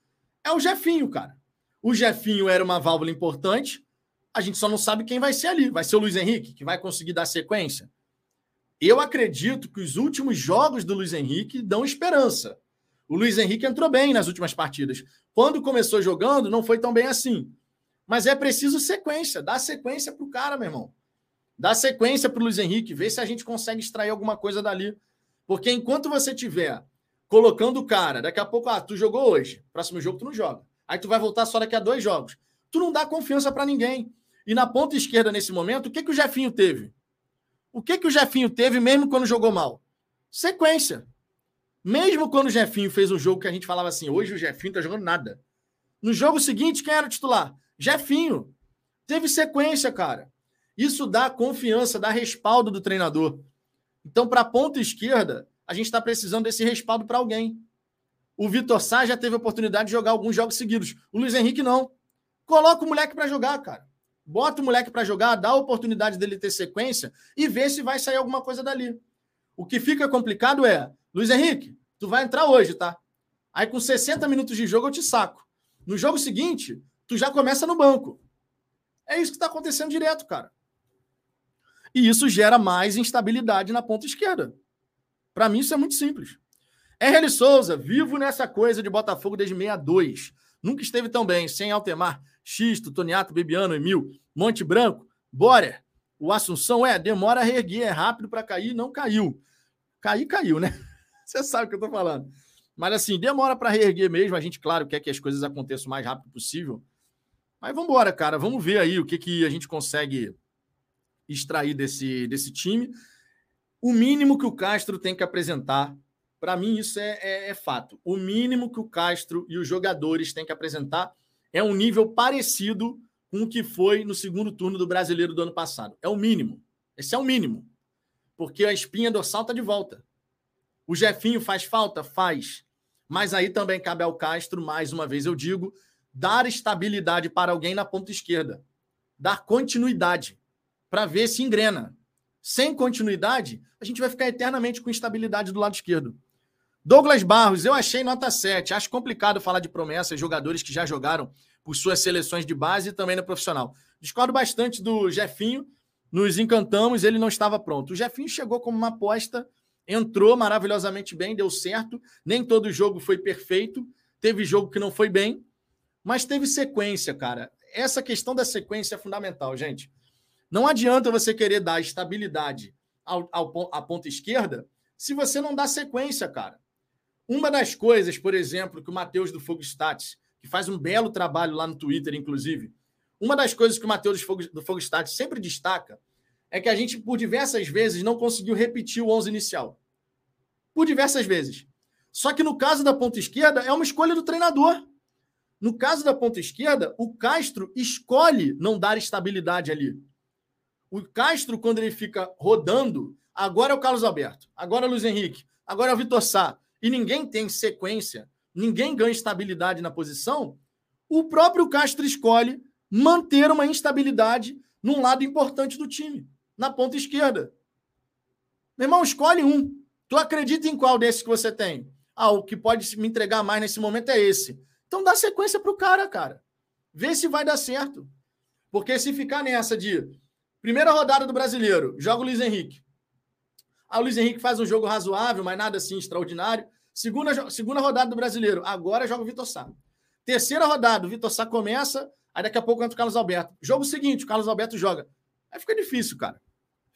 é o Jefinho, cara. O Jefinho era uma válvula importante, A gente só não sabe quem vai ser ali. Vai ser o Luiz Henrique, que vai conseguir dar sequência? Eu acredito que os últimos jogos do Luiz Henrique dão esperança. O Luiz Henrique entrou bem nas últimas partidas. Quando começou jogando, não foi tão bem assim. Mas é preciso sequência. Dá sequência para o cara, meu irmão. Dá sequência para o Luiz Henrique. Vê se a gente consegue extrair alguma coisa dali. Porque enquanto você tiver colocando o cara, daqui a pouco, ah, tu jogou hoje. Próximo jogo tu não joga. Aí tu vai voltar só daqui a dois jogos. Tu não dá confiança para ninguém. E na ponta esquerda, nesse momento, o que, que o Jefinho teve? O que, que o Jefinho teve mesmo quando jogou mal? Sequência. Mesmo quando o Jefinho fez um jogo que a gente falava assim, hoje o Jefinho tá jogando nada. No jogo seguinte, quem era o titular? Jefinho. Teve sequência, cara. Isso dá confiança, dá respaldo do treinador. Então, para a ponta esquerda, a gente está precisando desse respaldo para alguém. O Vitor Sá já teve a oportunidade de jogar alguns jogos seguidos. O Luiz Henrique não. Coloca o moleque para jogar, cara. Bota o moleque para jogar, dá a oportunidade dele ter sequência e vê se vai sair alguma coisa dali. O que fica complicado é Luiz Henrique, tu vai entrar hoje, tá? Aí com 60 minutos de jogo eu te saco. No jogo seguinte, tu já começa no banco. É isso que está acontecendo direto, cara. E isso gera mais instabilidade na ponta esquerda. Para mim, isso é muito simples. RL Souza, vivo nessa coisa de Botafogo desde 62. Nunca esteve tão bem, sem Altemar, Xisto, Toniato, Bebiano, Emil, Monte Branco, Borer. O Assunção é, demora a reerguer, é rápido para cair, não caiu. Cair, caiu, né? Você sabe o que eu estou falando. Mas assim, demora para reerguer mesmo. A gente, claro, quer que as coisas aconteçam o mais rápido possível. Mas vamos embora, cara. Vamos ver aí o que, que a gente consegue extrair desse, desse time. O mínimo que o Castro tem que apresentar, para mim, isso é, é, é fato. O mínimo que o Castro e os jogadores têm que apresentar é um nível parecido com o que foi no segundo turno do brasileiro do ano passado. É o mínimo. Esse é o mínimo. Porque a espinha dorsal está de volta. O Jefinho faz falta? Faz. Mas aí também cabe ao Castro, mais uma vez eu digo, dar estabilidade para alguém na ponta esquerda. Dar continuidade para ver se engrena. Sem continuidade, a gente vai ficar eternamente com instabilidade do lado esquerdo. Douglas Barros, eu achei nota 7. Acho complicado falar de promessas, jogadores que já jogaram por suas seleções de base e também no profissional. Discordo bastante do Jefinho, nos encantamos, ele não estava pronto. O Jefinho chegou como uma aposta entrou maravilhosamente bem, deu certo. Nem todo jogo foi perfeito, teve jogo que não foi bem, mas teve sequência, cara. Essa questão da sequência é fundamental, gente. Não adianta você querer dar estabilidade ao, ao, à ponta esquerda se você não dá sequência, cara. Uma das coisas, por exemplo, que o Matheus do Fogo Stats, que faz um belo trabalho lá no Twitter, inclusive, uma das coisas que o Matheus do Fogo, Stats sempre destaca é que a gente, por diversas vezes, não conseguiu repetir o 11 inicial. Por diversas vezes. Só que no caso da ponta esquerda, é uma escolha do treinador. No caso da ponta esquerda, o Castro escolhe não dar estabilidade ali. O Castro, quando ele fica rodando, agora é o Carlos Alberto, agora é o Luiz Henrique, agora é o Vitor Sá, e ninguém tem sequência, ninguém ganha estabilidade na posição, o próprio Castro escolhe manter uma instabilidade num lado importante do time na ponta esquerda. Meu irmão, escolhe um. Tu acredita em qual desses que você tem? Ah, o que pode me entregar mais nesse momento é esse. Então dá sequência pro cara, cara. Vê se vai dar certo. Porque se ficar nessa de primeira rodada do brasileiro, joga o Luiz Henrique. Ah, o Luiz Henrique faz um jogo razoável, mas nada assim extraordinário. Segunda, segunda rodada do brasileiro, agora joga o Vitor Sá. Terceira rodada, o Vitor Sá começa, aí daqui a pouco entra o Carlos Alberto. Jogo seguinte, o Carlos Alberto joga. Aí fica difícil, cara.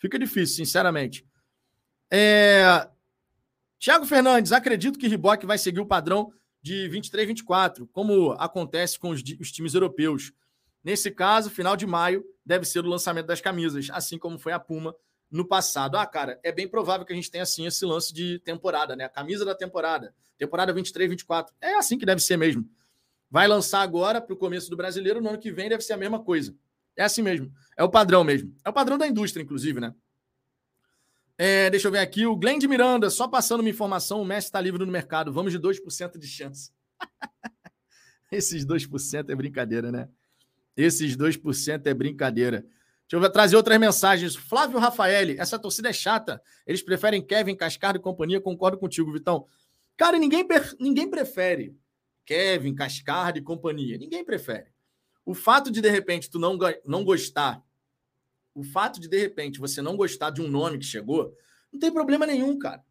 Fica difícil, sinceramente. É... Tiago Fernandes, acredito que Riboc vai seguir o padrão de 23, 24, como acontece com os, os, times europeus. Nesse caso, final de maio deve ser o lançamento das camisas, assim como foi a Puma no passado. Ah, cara, é bem provável que a gente tenha assim esse lance de temporada, né? A camisa da temporada, temporada 23, 24. É assim que deve ser mesmo. Vai lançar agora para o começo do brasileiro, no ano que vem deve ser a mesma coisa. É assim mesmo. É o padrão mesmo. É o padrão da indústria, inclusive, né? É, deixa eu ver aqui. O Glenn de Miranda, só passando uma informação: o Messi está livre no mercado. Vamos de 2% de chance. Esses 2% é brincadeira, né? Esses 2% é brincadeira. Deixa eu trazer outras mensagens. Flávio Rafael, essa torcida é chata. Eles preferem Kevin, Cascardo e companhia. Concordo contigo, Vitão. Cara, ninguém, ninguém prefere Kevin, Cascardo e companhia. Ninguém prefere. O fato de, de repente, tu não, não gostar, o fato de, de repente, você não gostar de um nome que chegou, não tem problema nenhum, cara.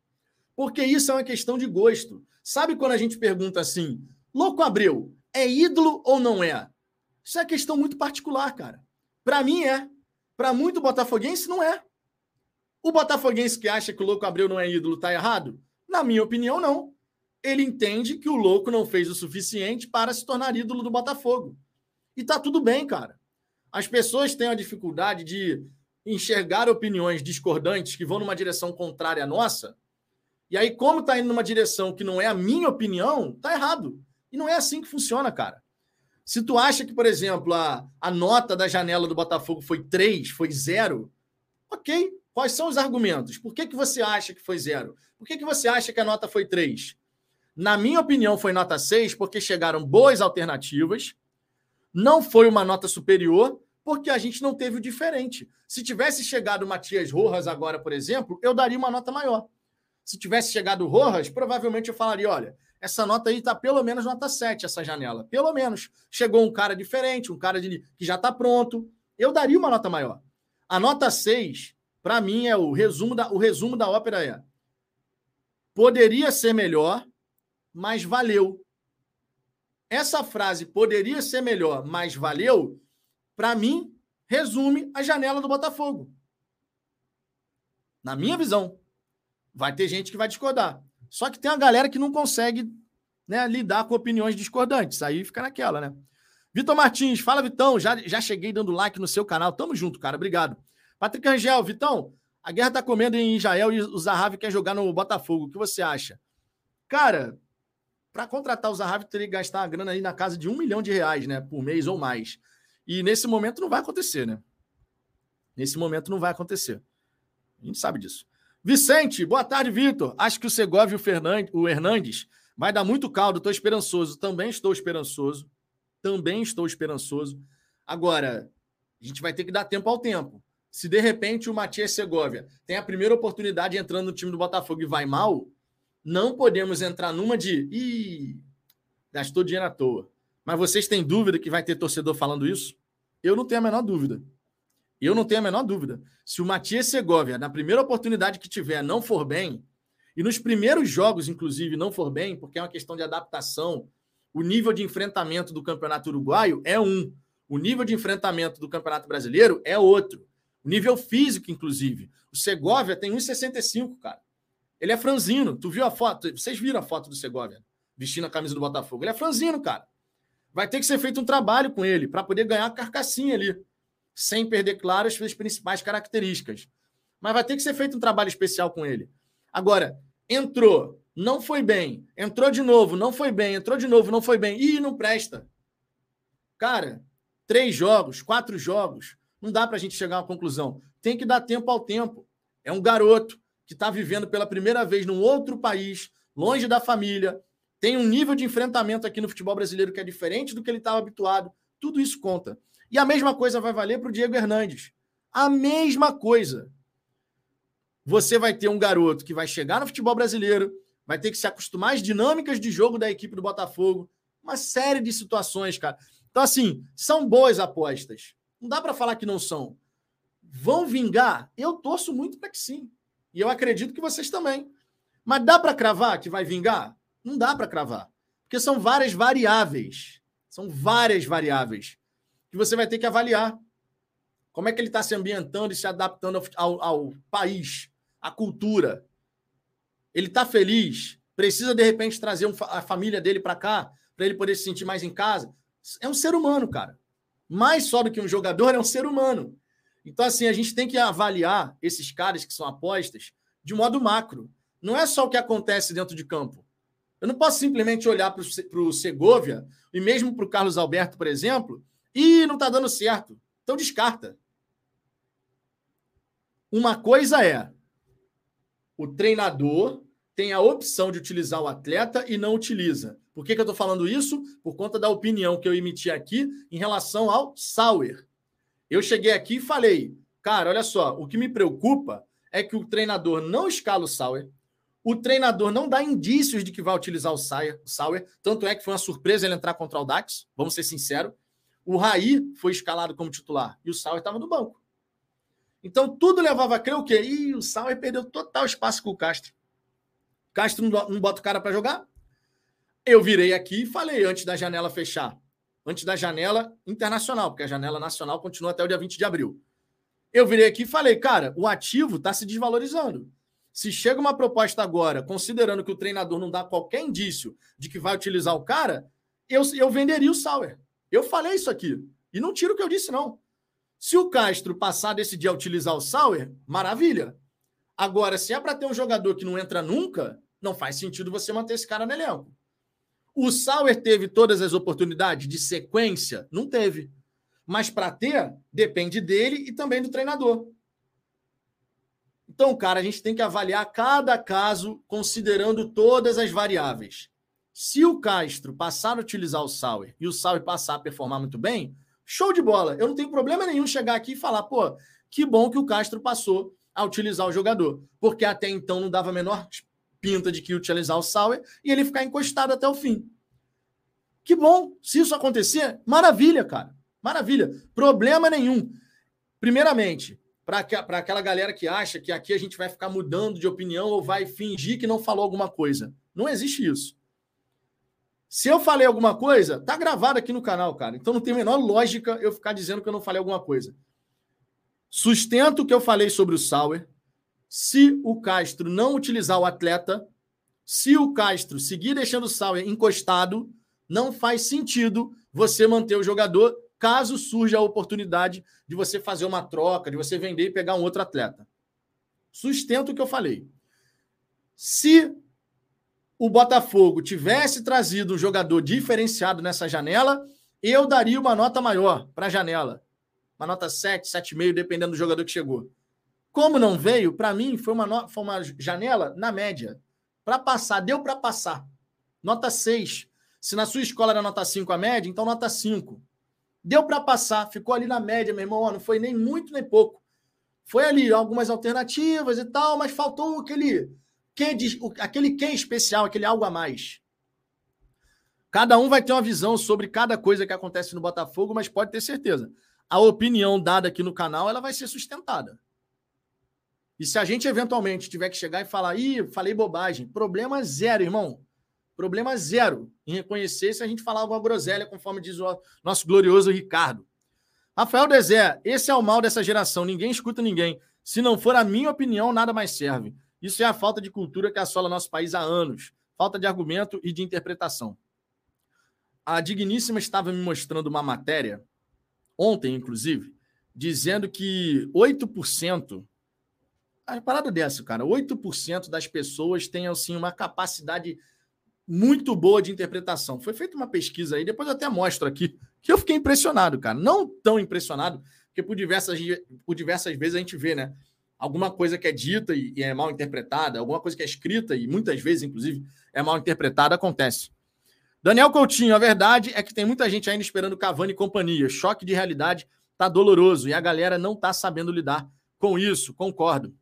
Porque isso é uma questão de gosto. Sabe quando a gente pergunta assim, Louco Abreu, é ídolo ou não é? Isso é questão muito particular, cara. Para mim é. Para muito botafoguense, não é. O botafoguense que acha que o Louco Abreu não é ídolo tá errado? Na minha opinião, não. Ele entende que o Louco não fez o suficiente para se tornar ídolo do Botafogo. E tá tudo bem, cara. As pessoas têm a dificuldade de enxergar opiniões discordantes que vão numa direção contrária à nossa. E aí, como tá indo numa direção que não é a minha opinião, tá errado. E não é assim que funciona, cara. Se tu acha que, por exemplo, a, a nota da janela do Botafogo foi 3, foi zero, ok. Quais são os argumentos? Por que, que você acha que foi zero? Por que, que você acha que a nota foi 3? Na minha opinião, foi nota 6, porque chegaram boas alternativas. Não foi uma nota superior, porque a gente não teve o diferente. Se tivesse chegado Matias Rojas agora, por exemplo, eu daria uma nota maior. Se tivesse chegado Rojas, provavelmente eu falaria: olha, essa nota aí está pelo menos nota 7, essa janela. Pelo menos. Chegou um cara diferente, um cara de, que já está pronto. Eu daria uma nota maior. A nota 6, para mim, é o resumo da, o resumo da ópera é. Poderia ser melhor, mas valeu. Essa frase poderia ser melhor, mas valeu, para mim, resume a janela do Botafogo. Na minha visão. Vai ter gente que vai discordar. Só que tem a galera que não consegue né, lidar com opiniões discordantes. Aí fica naquela, né? Vitor Martins, fala, Vitão. Já, já cheguei dando like no seu canal. Tamo junto, cara. Obrigado. Patrick Angel, Vitão, a guerra tá comendo em Israel e o Zahavi quer jogar no Botafogo. O que você acha? Cara, para contratar o Zahavi, teria que gastar uma grana aí na casa de um milhão de reais, né? Por mês ou mais. E nesse momento não vai acontecer, né? Nesse momento não vai acontecer. A gente sabe disso. Vicente, boa tarde, Vitor. Acho que o Segovia e o, Fernandes, o Hernandes vai dar muito caldo. Estou esperançoso. Também estou esperançoso. Também estou esperançoso. Agora, a gente vai ter que dar tempo ao tempo. Se de repente o Matias Segovia tem a primeira oportunidade entrando no time do Botafogo e vai mal, não podemos entrar numa de. Ih, gastou dinheiro à toa. Mas vocês têm dúvida que vai ter torcedor falando isso? Eu não tenho a menor dúvida. Eu não tenho a menor dúvida. Se o Matias Segovia, na primeira oportunidade que tiver, não for bem, e nos primeiros jogos, inclusive, não for bem, porque é uma questão de adaptação, o nível de enfrentamento do Campeonato Uruguaio é um. O nível de enfrentamento do Campeonato Brasileiro é outro. O nível físico, inclusive. O Segovia tem 1,65, cara. Ele é franzino. Tu viu a foto? Vocês viram a foto do Segovia vestindo a camisa do Botafogo? Ele é franzino, cara. Vai ter que ser feito um trabalho com ele para poder ganhar a carcassinha ali sem perder, claro, as suas principais características. Mas vai ter que ser feito um trabalho especial com ele. Agora, entrou, não foi bem, entrou de novo, não foi bem, entrou de novo, não foi bem, e não presta. Cara, três jogos, quatro jogos, não dá para a gente chegar a uma conclusão. Tem que dar tempo ao tempo. É um garoto que está vivendo pela primeira vez num outro país, longe da família, tem um nível de enfrentamento aqui no futebol brasileiro que é diferente do que ele estava habituado. Tudo isso conta. E a mesma coisa vai valer para o Diego Hernandes. A mesma coisa. Você vai ter um garoto que vai chegar no futebol brasileiro, vai ter que se acostumar às dinâmicas de jogo da equipe do Botafogo, uma série de situações, cara. Então, assim, são boas apostas. Não dá para falar que não são. Vão vingar? Eu torço muito para que sim. E eu acredito que vocês também. Mas dá para cravar que vai vingar? Não dá para cravar. Porque são várias variáveis. São várias variáveis que você vai ter que avaliar. Como é que ele está se ambientando e se adaptando ao, ao, país, à cultura. Ele está feliz? Precisa, de repente, trazer um, a família dele para cá, para ele poder se sentir mais em casa? É um ser humano, cara. Mais só do que um jogador, é um ser humano. Então, assim, a gente tem que avaliar esses caras que são apostas de modo macro. Não é só o que acontece dentro de campo. Eu não posso simplesmente olhar para o Segovia e mesmo para o Carlos Alberto, por exemplo, e não está dando certo. Então descarta. Uma coisa é o treinador tem a opção de utilizar o atleta e não utiliza. Por que, que eu estou falando isso? Por conta da opinião que eu emiti aqui em relação ao Sauer. Eu cheguei aqui e falei, cara, olha só, o que me preocupa é que o treinador não escala o Sauer, o treinador não dá indícios de que vai utilizar o Sauer, tanto é que foi uma surpresa ele entrar contra o Dax, vamos ser sinceros. o Raí foi escalado como titular e o Sauer estava no banco. Então tudo levava a crer o quê? Ih, o Sauer perdeu total espaço com o Castro. Castro não bota o cara para jogar? Eu virei aqui e falei antes da janela fechar. Antes da janela internacional, porque a janela nacional continua até o dia 20 de abril. Eu virei aqui e falei, cara, o ativo está se desvalorizando. Se chega uma proposta agora, considerando que o treinador não dá qualquer indício de que vai utilizar o cara, eu, eu venderia o Sauer. Eu falei isso aqui. E não tiro o que eu disse, não. Se o Castro passar a decidir a utilizar o Sauer, maravilha. Agora, se é para ter um jogador que não entra nunca, não faz sentido você manter esse cara no elenco. O Sauer teve todas as oportunidades de sequência? Não teve. Mas para ter, depende dele e também do treinador. Então, cara, a gente tem que avaliar cada caso considerando todas as variáveis. Se o Castro passar a utilizar o Sauer e o Sauer passar a performar muito bem, show de bola. Eu não tenho problema nenhum chegar aqui e falar, pô, que bom que o Castro passou a utilizar o jogador, porque até então não dava a menor pinta de que utilizar o Sauer e ele ficar encostado até o fim. Que bom, se isso acontecer, maravilha, cara. Maravilha. Problema nenhum. Primeiramente, para aquela galera que acha que aqui a gente vai ficar mudando de opinião ou vai fingir que não falou alguma coisa. Não existe isso. Se eu falei alguma coisa, tá gravado aqui no canal, cara. Então não tem a menor lógica eu ficar dizendo que eu não falei alguma coisa. Sustento o que eu falei sobre o Sauer, se o Castro não utilizar o atleta, se o Castro seguir deixando o Sauer encostado, não faz sentido você manter o jogador caso surja a oportunidade de você fazer uma troca, de você vender e pegar um outro atleta. Sustento o que eu falei. Se o Botafogo tivesse trazido um jogador diferenciado nessa janela, eu daria uma nota maior para a janela. Uma nota 7, 7,5, dependendo do jogador que chegou. Como não veio, para mim foi uma, foi uma janela na média. Para passar, deu para passar. Nota 6. Se na sua escola era nota 5 a média, então nota 5. Deu para passar, ficou ali na média, meu irmão. Não foi nem muito nem pouco. Foi ali algumas alternativas e tal, mas faltou aquele que, aquele que especial, aquele algo a mais. Cada um vai ter uma visão sobre cada coisa que acontece no Botafogo, mas pode ter certeza. A opinião dada aqui no canal ela vai ser sustentada. E se a gente eventualmente tiver que chegar e falar, ih, falei bobagem, problema zero, irmão. Problema zero em reconhecer se a gente falar alguma groselha, conforme diz o nosso glorioso Ricardo. Rafael Dezé, esse é o mal dessa geração. Ninguém escuta ninguém. Se não for a minha opinião, nada mais serve. Isso é a falta de cultura que assola nosso país há anos. Falta de argumento e de interpretação. A Digníssima estava me mostrando uma matéria, ontem, inclusive, dizendo que 8% a parada dessa, cara, 8% das pessoas têm assim uma capacidade muito boa de interpretação. Foi feita uma pesquisa aí, depois eu até mostro aqui, que eu fiquei impressionado, cara. Não tão impressionado, porque por diversas, por diversas vezes a gente vê, né? Alguma coisa que é dita e, é mal interpretada, alguma coisa que é escrita e muitas vezes, inclusive, é mal interpretada, acontece. Daniel Coutinho, a verdade é que tem muita gente ainda esperando Cavani e companhia. Choque de realidade tá doloroso e a galera não tá sabendo lidar com isso, concordo.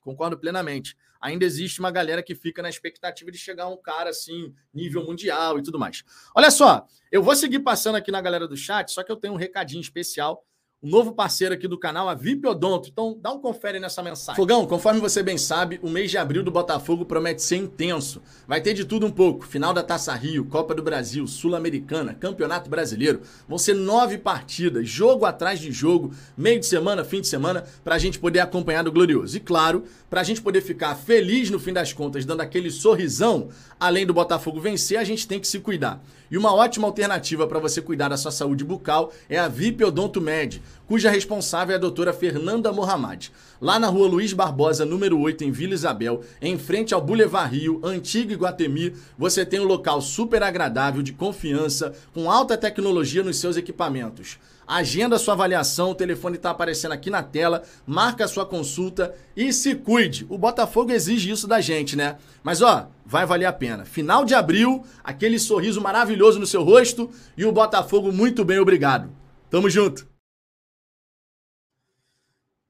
Concordo plenamente. Ainda existe uma galera que fica na expectativa de chegar um cara assim, nível mundial e tudo mais. Olha só, eu vou seguir passando aqui na galera do chat, só que eu tenho um recadinho especial um novo parceiro aqui do canal, a VIP Odonto. Então, dá um confere nessa mensagem. Fogão, conforme você bem sabe, o mês de abril do Botafogo promete ser intenso. Vai ter de tudo um pouco. Final da Taça Rio, Copa do Brasil, Sul-Americana, Campeonato Brasileiro. Vão ser nove partidas, jogo atrás de jogo, meio de semana, fim de semana, para a gente poder acompanhar do Glorioso. E claro, para a gente poder ficar feliz no fim das contas, dando aquele sorrisão, além do Botafogo vencer, a gente tem que se cuidar. E uma ótima alternativa para você cuidar da sua saúde bucal é a VIP Odonto Med, cuja responsável é a doutora Fernanda Mohamed. Lá na rua Luiz Barbosa, número 8, em Vila Isabel, em frente ao Boulevard Rio, antigo Iguatemi, você tem um local super agradável, de confiança, com alta tecnologia nos seus equipamentos. Agenda sua avaliação, o telefone está aparecendo aqui na tela, marca a sua consulta e se cuide. O Botafogo exige isso da gente, né? Mas ó, vai valer a pena. Final de abril, aquele sorriso maravilhoso no seu rosto e o Botafogo muito bem, obrigado. Tamo junto.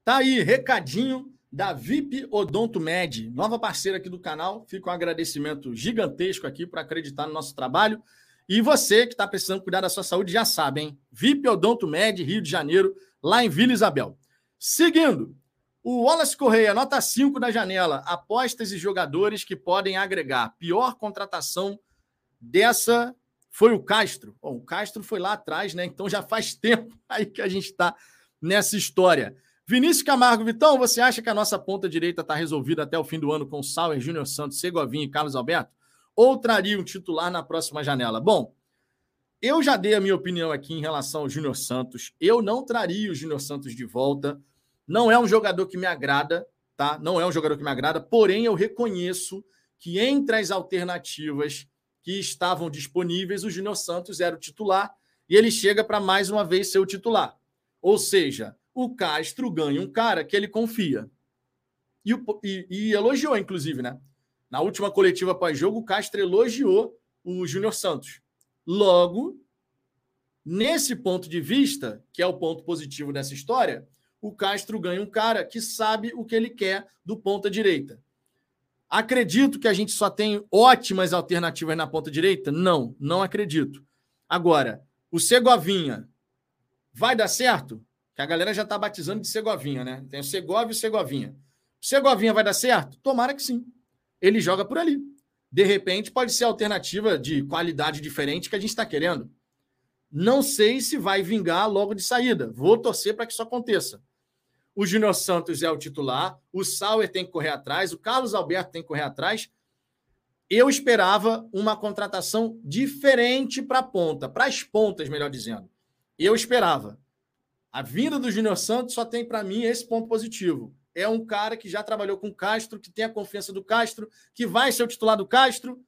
Tá aí, recadinho da VIP Odonto Med, nova parceira aqui do canal. Fica um agradecimento gigantesco aqui por acreditar no nosso trabalho. E você que está precisando cuidar da sua saúde já sabe, hein? VIP Odonto Med, Rio de Janeiro, lá em Vila Isabel. Seguindo, o Wallace Correia, nota 5 da janela. Apostas e jogadores que podem agregar. Pior contratação dessa foi o Castro. Bom, o Castro foi lá atrás, né? Então já faz tempo aí que a gente está nessa história. Vinícius Camargo, Vitão, você acha que a nossa ponta direita está resolvida até o fim do ano com Sauer, Júnior Santos, Segovinha e Carlos Alberto? Ou traria um titular na próxima janela? Bom, eu já dei a minha opinião aqui em relação ao Júnior Santos. Eu não traria o Júnior Santos de volta. Não é um jogador que me agrada, tá? Não é um jogador que me agrada, porém eu reconheço que entre as alternativas que estavam disponíveis, o Júnior Santos era o titular e ele chega para mais uma vez ser o titular. Ou seja, o Castro ganha um cara que ele confia. E, e, e elogiou, inclusive, né? Na última coletiva pós-jogo, o Castro elogiou o Júnior Santos. Logo, nesse ponto de vista, que é o ponto positivo dessa história, o Castro ganha um cara que sabe o que ele quer do ponta direita. Acredito que a gente só tem ótimas alternativas na ponta direita? Não, não acredito. Agora, o Segovinha vai dar certo? Que a galera já está batizando de Segovinha, né? Tem o Segovia e o Segovinha. O Segovinha vai dar certo? Tomara que sim. Ele joga por ali. De repente, pode ser alternativa de qualidade diferente que a gente está querendo. Não sei se vai vingar logo de saída. Vou torcer para que isso aconteça. O Júnior Santos é o titular, o Sauer tem que correr atrás, o Carlos Alberto tem que correr atrás. Eu esperava uma contratação diferente para a ponta, para as pontas, melhor dizendo. Eu esperava. A vinda do Júnior Santos só tem para mim esse ponto positivo. É um cara que já trabalhou com o Castro, que tem a confiança do Castro, que vai ser o titular do Castro.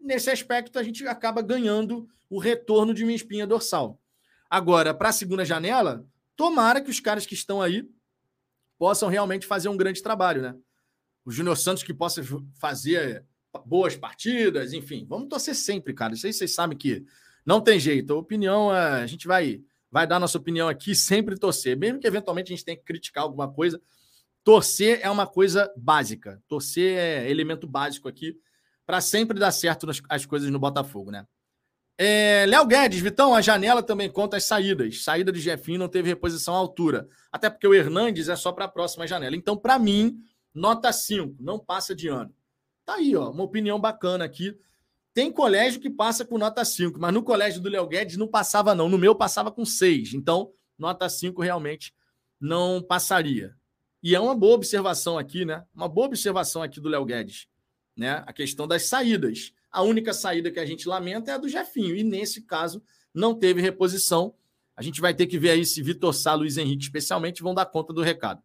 Nesse aspecto, a gente acaba ganhando o retorno de minha espinha dorsal. Agora, para a segunda janela, tomara que os caras que estão aí possam realmente fazer um grande trabalho, né? O Júnior Santos que possa fazer boas partidas, enfim. Vamos torcer sempre, cara. Isso aí vocês sabem que não tem jeito. A opinião, é, a gente vai, vai dar nossa opinião aqui, sempre torcer. Mesmo que eventualmente a gente tenha que criticar alguma coisa, torcer é uma coisa básica. Torcer é elemento básico aqui para sempre dar certo as coisas no Botafogo, né? É, Léo Guedes, Vitão, a janela também conta as saídas. Saída de Jefinho não teve reposição à altura. Até porque o Hernandes é só para a próxima janela. Então, para mim, nota 5, não passa de ano. Tá aí, ó, uma opinião bacana aqui. Tem colégio que passa com nota 5, mas no colégio do Léo Guedes não passava, não. No meu passava com 6. Então, nota 5 realmente não passaria. E é uma boa observação aqui, né? Uma boa observação aqui do Léo Guedes, né? A questão das saídas. A única saída que a gente lamenta é a do Jefinho. E nesse caso, não teve reposição. A gente vai ter que ver aí se Vitor Sá, Luiz Henrique, especialmente, vão dar conta do recado.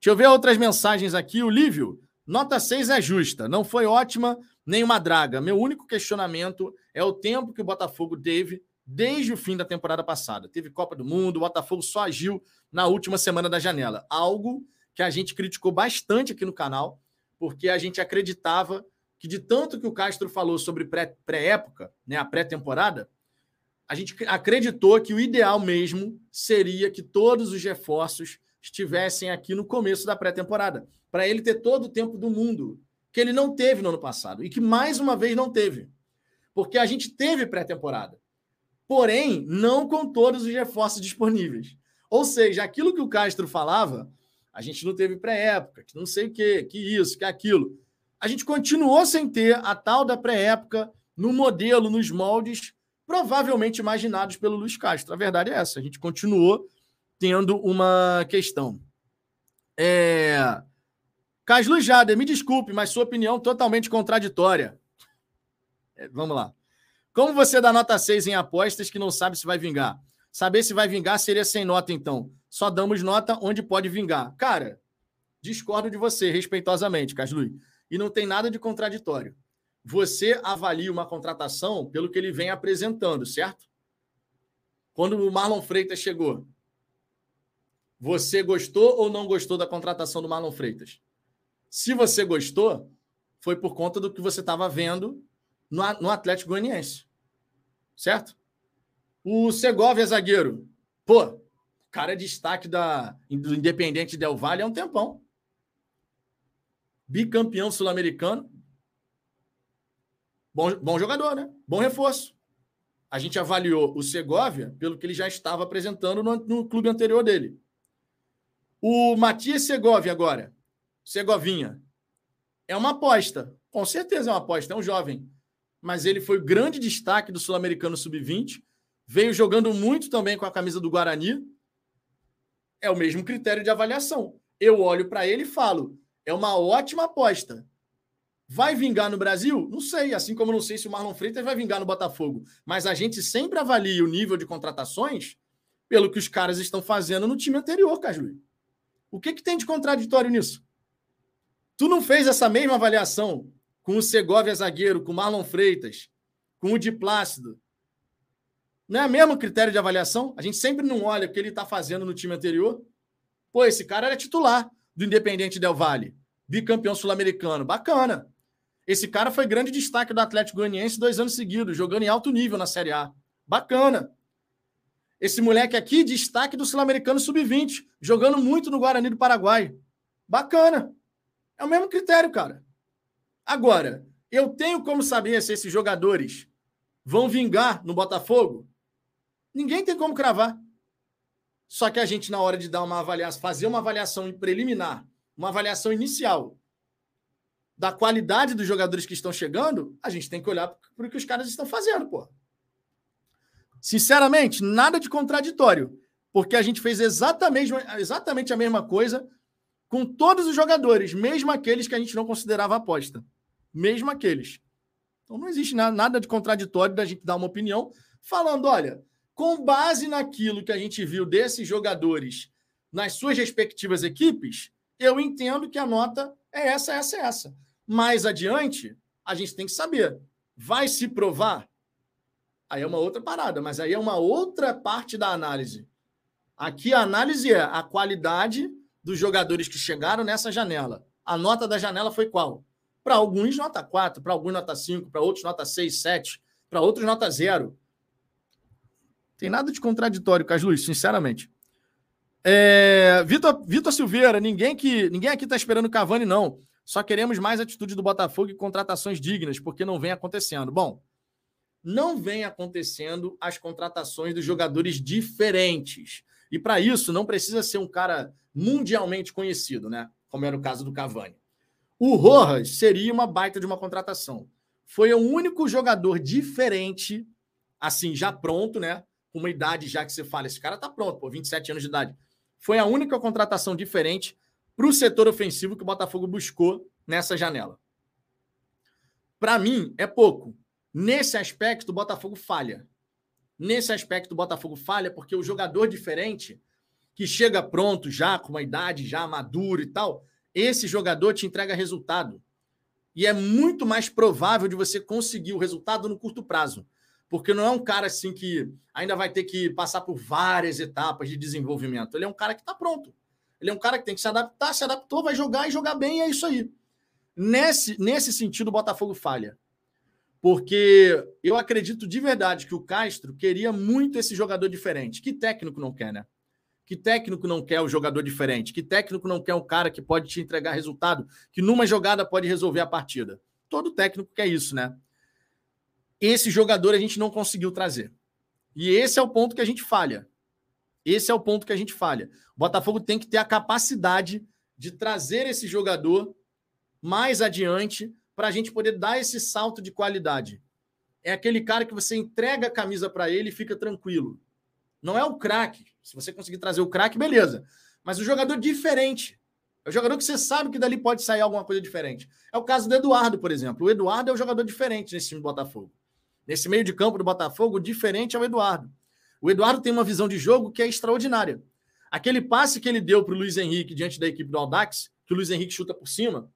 Deixa eu ver outras mensagens aqui. O Lívio, nota 6 é justa. Não foi ótima, nem uma draga. Meu único questionamento é o tempo que o Botafogo teve desde o fim da temporada passada. Teve Copa do Mundo, o Botafogo só agiu na última semana da janela. Algo que a gente criticou bastante aqui no canal, porque a gente acreditava que de tanto que o Castro falou sobre pré-época, né, a pré-temporada, a gente acreditou que o ideal mesmo seria que todos os reforços estivessem aqui no começo da pré-temporada, para ele ter todo o tempo do mundo, que ele não teve no ano passado e que mais uma vez não teve. Porque a gente teve pré-temporada, porém não com todos os reforços disponíveis. Ou seja, aquilo que o Castro falava, a gente não teve pré-época, que não sei o quê, que isso, que aquilo a gente continuou sem ter a tal da pré-época no modelo, nos moldes, provavelmente imaginados pelo Luiz Castro. A verdade é essa, a gente continuou tendo uma questão. É... Caslu Jader, me desculpe, mas sua opinião totalmente contraditória. É, vamos lá. Como você dá nota 6 em apostas que não sabe se vai vingar? Saber se vai vingar seria sem nota, então. Só damos nota onde pode vingar. Cara, discordo de você, respeitosamente, Caslu e não tem nada de contraditório. Você avalia uma contratação pelo que ele vem apresentando, certo? Quando o Marlon Freitas chegou, você gostou ou não gostou da contratação do Marlon Freitas? Se você gostou, foi por conta do que você estava vendo no, Atlético Goianiense. Certo? O Segovia é zagueiro. Pô, cara é destaque da, do Independente Del Valle há um tempão bicampeão sul-americano. Bom, bom jogador, né? Bom reforço. A gente avaliou o Segovia pelo que ele já estava apresentando no, no clube anterior dele. O Matias Segovia agora, Segovinha, é uma aposta. Com certeza é uma aposta, é um jovem. Mas ele foi o grande destaque do Sul-Americano Sub-20. Veio jogando muito também com a camisa do Guarani. É o mesmo critério de avaliação. Eu olho para ele e falo: é uma ótima aposta. Vai vingar no Brasil? Não sei, assim como não sei se o Marlon Freitas vai vingar no Botafogo. Mas a gente sempre avalia o nível de contratações pelo que os caras estão fazendo no time anterior, Casluí. O que, que tem de contraditório nisso? Tu não fez essa mesma avaliação com o Segovia zagueiro, com o Marlon Freitas, com o Di Plácido. Não é mesmo critério de avaliação? A gente sempre não olha o que ele está fazendo no time anterior. Pô, esse cara era titular do Independente Del Valle, bicampeão sul-americano. Bacana. Esse cara foi grande destaque do Atlético Goianiense dois anos seguidos, jogando em alto nível na Série A. Bacana. Esse moleque aqui, destaque do Sul-Americano Sub-20, jogando muito no Guarani do Paraguai. Bacana. É o mesmo critério, cara. Agora, eu tenho como saber se esses jogadores vão vingar no Botafogo? Ninguém tem como cravar. Só que a gente, na hora de dar uma avaliação, fazer uma avaliação preliminar, uma avaliação inicial da qualidade dos jogadores que estão chegando, a gente tem que olhar para o que os caras estão fazendo, pô. Sinceramente, nada de contraditório, porque a gente fez exatamente, exatamente a mesma coisa com todos os jogadores, mesmo aqueles que a gente não considerava aposta. Mesmo aqueles. Então não existe nada de contraditório da gente dar uma opinião falando, olha, com base naquilo que a gente viu desses jogadores nas suas respectivas equipes, eu entendo que a nota é essa, essa, essa mais adiante, a gente tem que saber. Vai se provar? Aí é uma outra parada, mas aí é uma outra parte da análise. Aqui a análise é a qualidade dos jogadores que chegaram nessa janela. A nota da janela foi qual? Para alguns, nota 4, para alguns, nota 5, para outros, nota 6, 7, para outros, nota 0. Tem nada de contraditório, Luiz, sinceramente. É, Vitor, Vitor Silveira, ninguém, que, ninguém aqui está esperando Cavani, não. Só queremos mais atitude do Botafogo e contratações dignas, porque não vem acontecendo. Bom, não vem acontecendo as contratações dos jogadores diferentes. E para isso não precisa ser um cara mundialmente conhecido, né? Como era o caso do Cavani. O Rojas seria uma baita de uma contratação. Foi o único jogador diferente, assim, já pronto, né? Com uma idade já que você fala, esse cara tá pronto, pô, 27 anos de idade. Foi a única contratação diferente para o setor ofensivo que o Botafogo buscou nessa janela. Para mim, é pouco. Nesse aspecto, o Botafogo falha. Nesse aspecto, o Botafogo falha porque o jogador diferente, que chega pronto já, com uma idade já madura e tal, esse jogador te entrega resultado. E é muito mais provável de você conseguir o resultado no curto prazo. Porque não é um cara assim que ainda vai ter que passar por várias etapas de desenvolvimento. Ele é um cara que está pronto. Ele é um cara que tem que se adaptar, se adaptou, vai jogar e jogar bem, e é isso aí. Nesse, nesse sentido, o Botafogo falha. Porque eu acredito de verdade que o Castro queria muito esse jogador diferente. Que técnico não quer, né? Que técnico não quer o jogador diferente? Que técnico não quer um cara que pode te entregar resultado, que numa jogada pode resolver a partida? Todo técnico quer isso, né? Esse jogador a gente não conseguiu trazer. E esse é o ponto que a gente falha. Esse é o ponto que a gente falha. O Botafogo tem que ter a capacidade de trazer esse jogador mais adiante para a gente poder dar esse salto de qualidade. É aquele cara que você entrega a camisa para ele e fica tranquilo. Não é o craque. Se você conseguir trazer o craque, beleza. Mas o jogador diferente. É o jogador que você sabe que dali pode sair alguma coisa diferente. É o caso do Eduardo, por exemplo. O Eduardo é um jogador diferente nesse time do Botafogo. Nesse meio de campo do Botafogo, diferente é o Eduardo. O Eduardo tem uma visão de jogo que é extraordinária. Aquele passe que ele deu para o Luiz Henrique diante da equipe do Aldax, que o Luiz Henrique chuta por cima,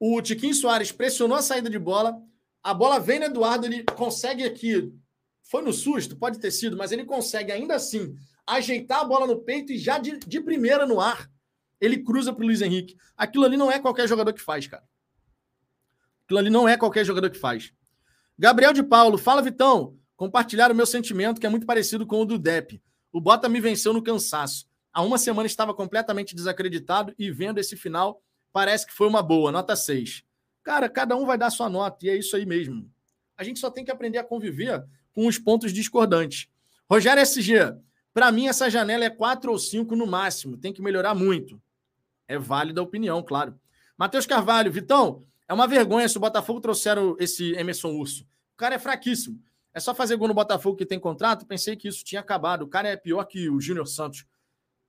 o Tiquinho Soares pressionou a saída de bola, a bola vem no Eduardo, ele consegue aqui, foi no susto, pode ter sido, mas ele consegue ainda assim ajeitar a bola no peito e já de, de primeira no ar, ele cruza para o Luiz Henrique. Aquilo ali não é qualquer jogador que faz, cara. Aquilo ali não é qualquer jogador que faz. Gabriel de Paulo, fala Vitão compartilhar o meu sentimento, que é muito parecido com o do Depp. O Bota me venceu no cansaço. Há uma semana estava completamente desacreditado e vendo esse final, parece que foi uma boa, nota 6. Cara, cada um vai dar sua nota e é isso aí mesmo. A gente só tem que aprender a conviver com os pontos discordantes. Rogério SG, para mim essa janela é 4 ou 5 no máximo, tem que melhorar muito. É válida a opinião, claro. Matheus Carvalho, Vitão, é uma vergonha se o Botafogo trouxeram esse Emerson Urso. O cara é fraquíssimo. É só fazer gol no Botafogo que tem contrato. Pensei que isso tinha acabado. O cara é pior que o Júnior Santos.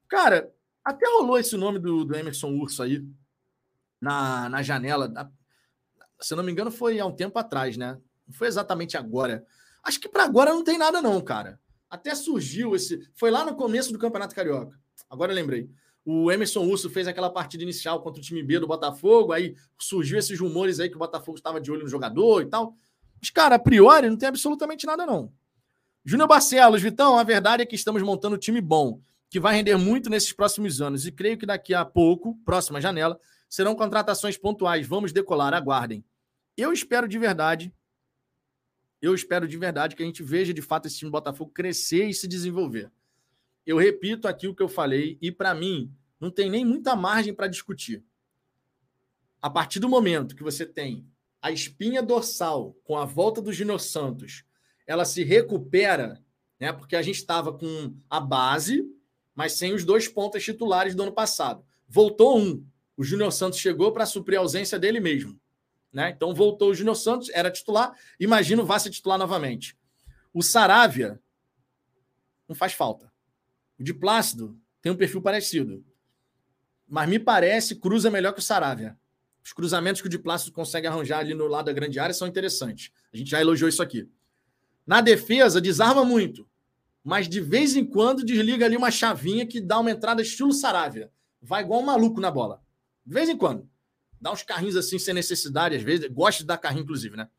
Cara, até rolou esse nome do, do Emerson Urso aí na, na janela. Se não me engano, foi há um tempo atrás, né? Não foi exatamente agora. Acho que para agora não tem nada, não, cara. Até surgiu esse. Foi lá no começo do Campeonato Carioca. Agora eu lembrei. O Emerson Urso fez aquela partida inicial contra o time B do Botafogo. Aí surgiu esses rumores aí que o Botafogo estava de olho no jogador e tal. Mas, cara, a priori não tem absolutamente nada, não. Júnior Barcelos, Vitão, a verdade é que estamos montando um time bom, que vai render muito nesses próximos anos. E creio que daqui a pouco, próxima janela, serão contratações pontuais. Vamos decolar, aguardem. Eu espero de verdade, eu espero de verdade que a gente veja de fato esse time do Botafogo crescer e se desenvolver. Eu repito aqui o que eu falei, e para mim, não tem nem muita margem para discutir. A partir do momento que você tem a espinha dorsal com a volta do Júnior Santos, ela se recupera, né? Porque a gente estava com a base, mas sem os dois pontas titulares do ano passado. Voltou um. O Júnior Santos chegou para suprir a ausência dele mesmo. Né? Então voltou o Júnior Santos, era titular. Imagino vá ser titular novamente. O Saravia não faz falta. O de Plácido tem um perfil parecido. Mas me parece cruza melhor que o Saravia. Os cruzamentos que o de Plácido consegue arranjar ali no lado da grande área são interessantes. A gente já elogiou isso aqui. Na defesa, desarma muito, mas de vez em quando desliga ali uma chavinha que dá uma entrada estilo Saravia. Vai igual um maluco na bola. De vez em quando. Dá uns carrinhos assim sem necessidade, às vezes. Gosta de dar carrinho, inclusive, né?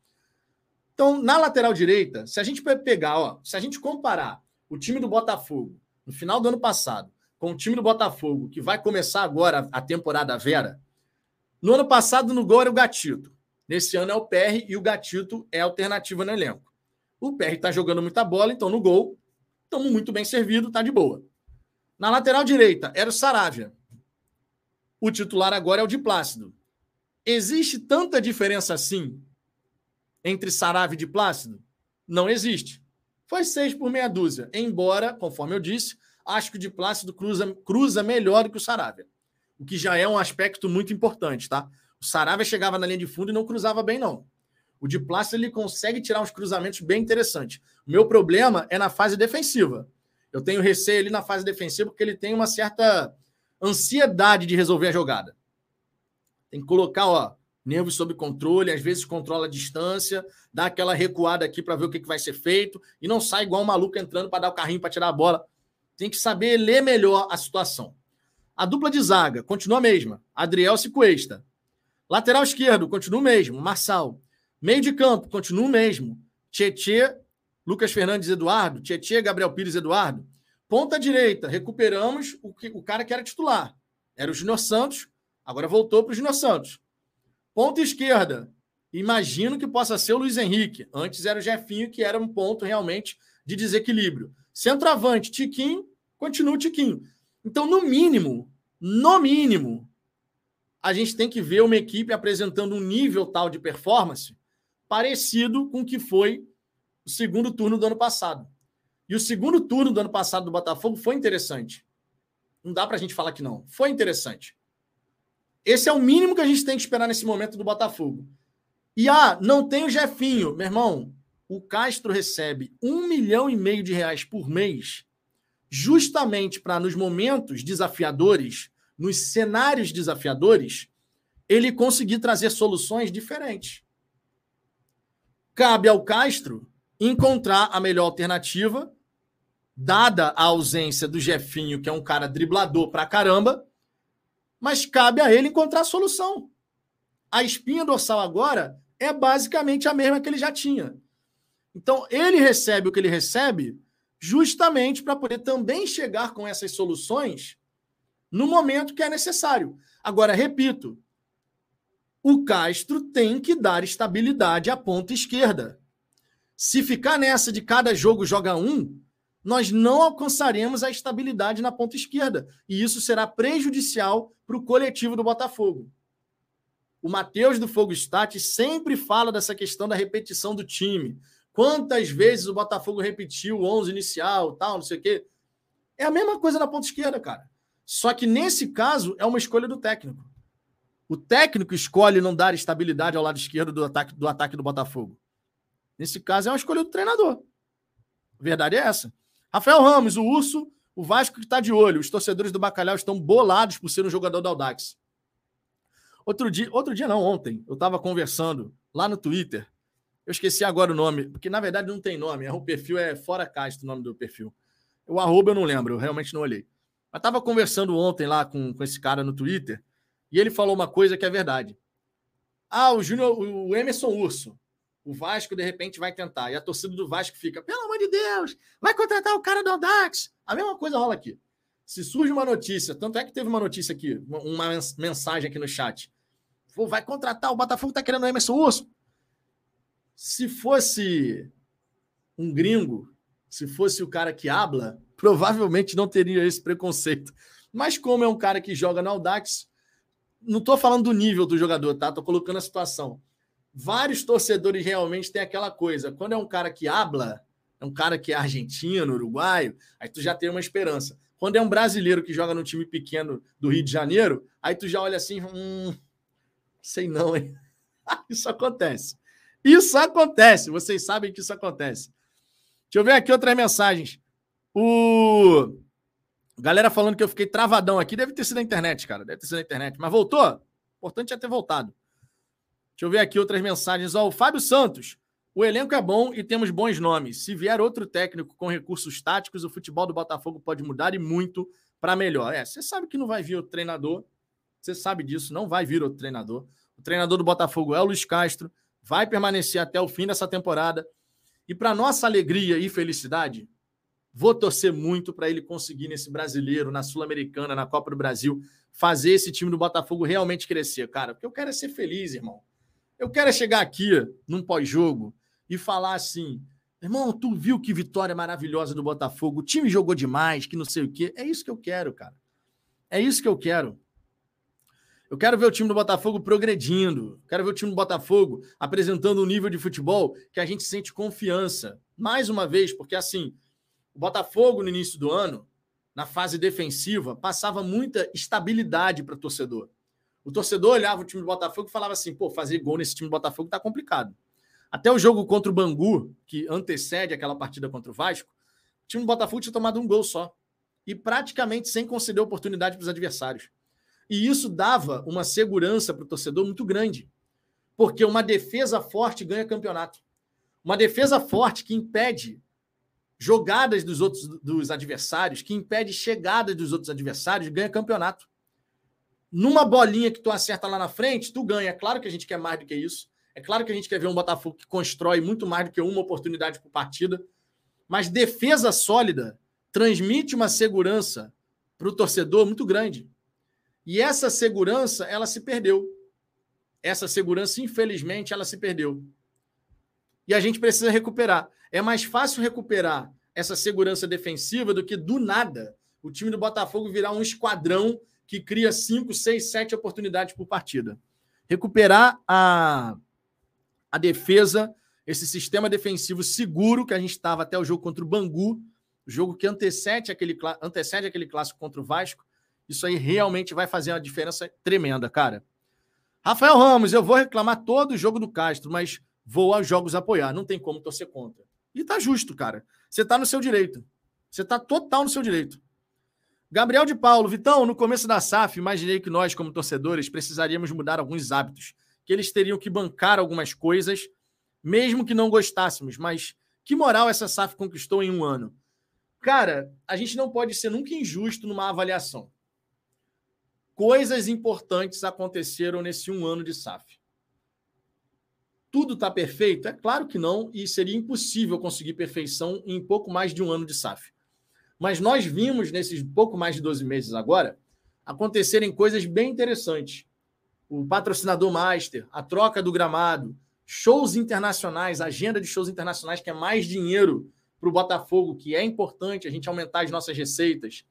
Então, na lateral direita, se a gente pegar, ó, se a gente comparar o time do Botafogo no final do ano passado com o time do Botafogo, que vai começar agora a temporada Vera, no ano passado, no gol era o Gatito. Nesse ano é o PR e o Gatito é alternativa no elenco. O PR está jogando muita bola, então no gol, estamos muito bem servido, tá de boa. Na lateral direita, era o Saravia. O titular agora é o de Plácido. Existe tanta diferença assim entre Saravia e de Plácido? Não existe. Foi seis por meia dúzia. Embora, conforme eu disse, acho que o de Plácido cruza, cruza melhor do que o Saravia o que já é um aspecto muito importante, tá? O Saravia chegava na linha de fundo e não cruzava bem, não. O de Plácido ele consegue tirar uns cruzamentos bem interessantes. O meu problema é na fase defensiva. Eu tenho receio ali na fase defensiva porque ele tem uma certa ansiedade de resolver a jogada. Tem que colocar, ó, nervos sob controle, às vezes controla a distância, dá aquela recuada aqui para ver o que, que vai ser feito e não sai igual um maluco entrando para dar o carrinho para tirar a bola. Tem que saber ler melhor a situação. A dupla de zaga continua a mesma. Adriel Cuesta. Lateral esquerdo continua o mesmo. Marçal. Meio de campo continua o mesmo. Tietê, Lucas Fernandes Eduardo. Tietê, Gabriel Pires Eduardo. Ponta direita, recuperamos o, que, o cara que era titular. Era o Júnior Santos, agora voltou para o Júnior Santos. Ponta esquerda, imagino que possa ser o Luiz Henrique. Antes era o Jefinho, que era um ponto realmente de desequilíbrio. Centroavante, Tiquinho, continua o Tiquinho. Então, no mínimo, no mínimo, a gente tem que ver uma equipe apresentando um nível tal de performance parecido com o que foi o segundo turno do ano passado. E o segundo turno do ano passado do Botafogo foi interessante. Não dá para a gente falar que não. Foi interessante. Esse é o mínimo que a gente tem que esperar nesse momento do Botafogo. E ah, não tem o Jefinho. Meu irmão, o Castro recebe um milhão e meio de reais por mês justamente para nos momentos desafiadores, nos cenários desafiadores, ele conseguir trazer soluções diferentes. Cabe ao Castro encontrar a melhor alternativa, dada a ausência do Jefinho, que é um cara driblador pra caramba, mas cabe a ele encontrar a solução. A espinha dorsal agora é basicamente a mesma que ele já tinha. Então, ele recebe o que ele recebe justamente para poder também chegar com essas soluções no momento que é necessário. Agora, repito, o Castro tem que dar estabilidade à ponta esquerda. Se ficar nessa de cada jogo joga um, nós não alcançaremos a estabilidade na ponta esquerda. E isso será prejudicial para o coletivo do Botafogo. O Matheus do Fogo Stat sempre fala dessa questão da repetição do time Quantas vezes o Botafogo repetiu o 11 inicial, tal, não sei o quê. É a mesma coisa na ponta esquerda, cara. Só que nesse caso é uma escolha do técnico. O técnico escolhe não dar estabilidade ao lado esquerdo do ataque do, ataque do Botafogo. Nesse caso é uma escolha do treinador. A verdade é essa. Rafael Ramos, o Urso, o Vasco que está de olho. Os torcedores do Bacalhau estão bolados por ser um jogador da Audax. Outro dia, outro dia não, ontem, eu estava conversando lá no Twitter eu esqueci agora o nome, porque na verdade não tem nome. O perfil é Fora Castro, o nome do perfil. O arroba eu não lembro, eu realmente não olhei. Mas estava conversando ontem lá com, com esse cara no Twitter e ele falou uma coisa que é verdade. Ah, o Júnior, o Emerson Urso. O Vasco, de repente, vai tentar. E a torcida do Vasco fica, pelo amor de Deus, vai contratar o cara do Audax. A mesma coisa rola aqui. Se surge uma notícia, tanto é que teve uma notícia aqui, uma mensagem aqui no chat. Vai contratar, o Botafogo está querendo o Emerson Urso. Se fosse um gringo, se fosse o cara que habla, provavelmente não teria esse preconceito. Mas como é um cara que joga no Audax, não estou falando do nível do jogador, tá? Estou colocando a situação. Vários torcedores realmente têm aquela coisa. Quando é um cara que habla, é um cara que é argentino, uruguaio, aí tu já tem uma esperança. Quando é um brasileiro que joga no time pequeno do Rio de Janeiro, aí tu já olha assim, hum, sei não, hein? Isso acontece. Isso acontece, vocês sabem que isso acontece. Deixa eu ver aqui outras mensagens. O galera falando que eu fiquei travadão aqui, deve ter sido na internet, cara, deve ter sido na internet, mas voltou? O importante é ter voltado. Deixa eu ver aqui outras mensagens. Ó, o Fábio Santos. O elenco é bom e temos bons nomes. Se vier outro técnico com recursos táticos, o futebol do Botafogo pode mudar e muito para melhor. É, você sabe que não vai vir outro treinador. Você sabe disso, não vai vir outro treinador. O treinador do Botafogo é o Luiz Castro vai permanecer até o fim dessa temporada. E para nossa alegria e felicidade, vou torcer muito para ele conseguir nesse brasileiro, na Sul-Americana, na Copa do Brasil, fazer esse time do Botafogo realmente crescer, cara. Porque eu quero é ser feliz, irmão. Eu quero é chegar aqui num pós-jogo e falar assim: irmão, tu viu que vitória maravilhosa do Botafogo? O time jogou demais, que não sei o quê. É isso que eu quero, cara. É isso que eu quero. Eu quero ver o time do Botafogo progredindo. Quero ver o time do Botafogo apresentando um nível de futebol que a gente sente confiança. Mais uma vez, porque assim, o Botafogo no início do ano, na fase defensiva, passava muita estabilidade para o torcedor. O torcedor olhava o time do Botafogo e falava assim: pô, fazer gol nesse time do Botafogo tá complicado. Até o jogo contra o Bangu, que antecede aquela partida contra o Vasco, o time do Botafogo tinha tomado um gol só. E praticamente sem conceder oportunidade para os adversários. E isso dava uma segurança para o torcedor muito grande. Porque uma defesa forte ganha campeonato. Uma defesa forte que impede jogadas dos outros dos adversários, que impede chegadas dos outros adversários, ganha campeonato. Numa bolinha que tu acerta lá na frente, tu ganha. Claro que a gente quer mais do que isso. É claro que a gente quer ver um Botafogo que constrói muito mais do que uma oportunidade por partida. Mas defesa sólida transmite uma segurança para o torcedor muito grande. E essa segurança, ela se perdeu. Essa segurança, infelizmente, ela se perdeu. E a gente precisa recuperar. É mais fácil recuperar essa segurança defensiva do que do nada o time do Botafogo virar um esquadrão que cria cinco, seis, sete oportunidades por partida. Recuperar a, a defesa, esse sistema defensivo seguro que a gente estava até o jogo contra o Bangu, jogo que antecede aquele, antecede aquele clássico contra o Vasco, isso aí realmente vai fazer uma diferença tremenda, cara. Rafael Ramos, eu vou reclamar todo o jogo do Castro, mas vou aos jogos apoiar. Não tem como torcer contra. E tá justo, cara. Você tá no seu direito. Você tá total no seu direito. Gabriel de Paulo, Vitão, no começo da SAF, imaginei que nós, como torcedores, precisaríamos mudar alguns hábitos, que eles teriam que bancar algumas coisas, mesmo que não gostássemos. Mas que moral essa SAF conquistou em um ano? Cara, a gente não pode ser nunca injusto numa avaliação coisas importantes aconteceram nesse um ano de SAF. Tudo está perfeito? É claro que não, e seria impossível conseguir perfeição em pouco mais de um ano de SAF. Mas nós vimos nesses pouco mais de 12 meses agora acontecerem coisas bem interessantes. O patrocinador master, a troca do gramado, shows internacionais, agenda de shows internacionais, que é mais dinheiro para o Botafogo, que é importante a gente aumentar as nossas receitas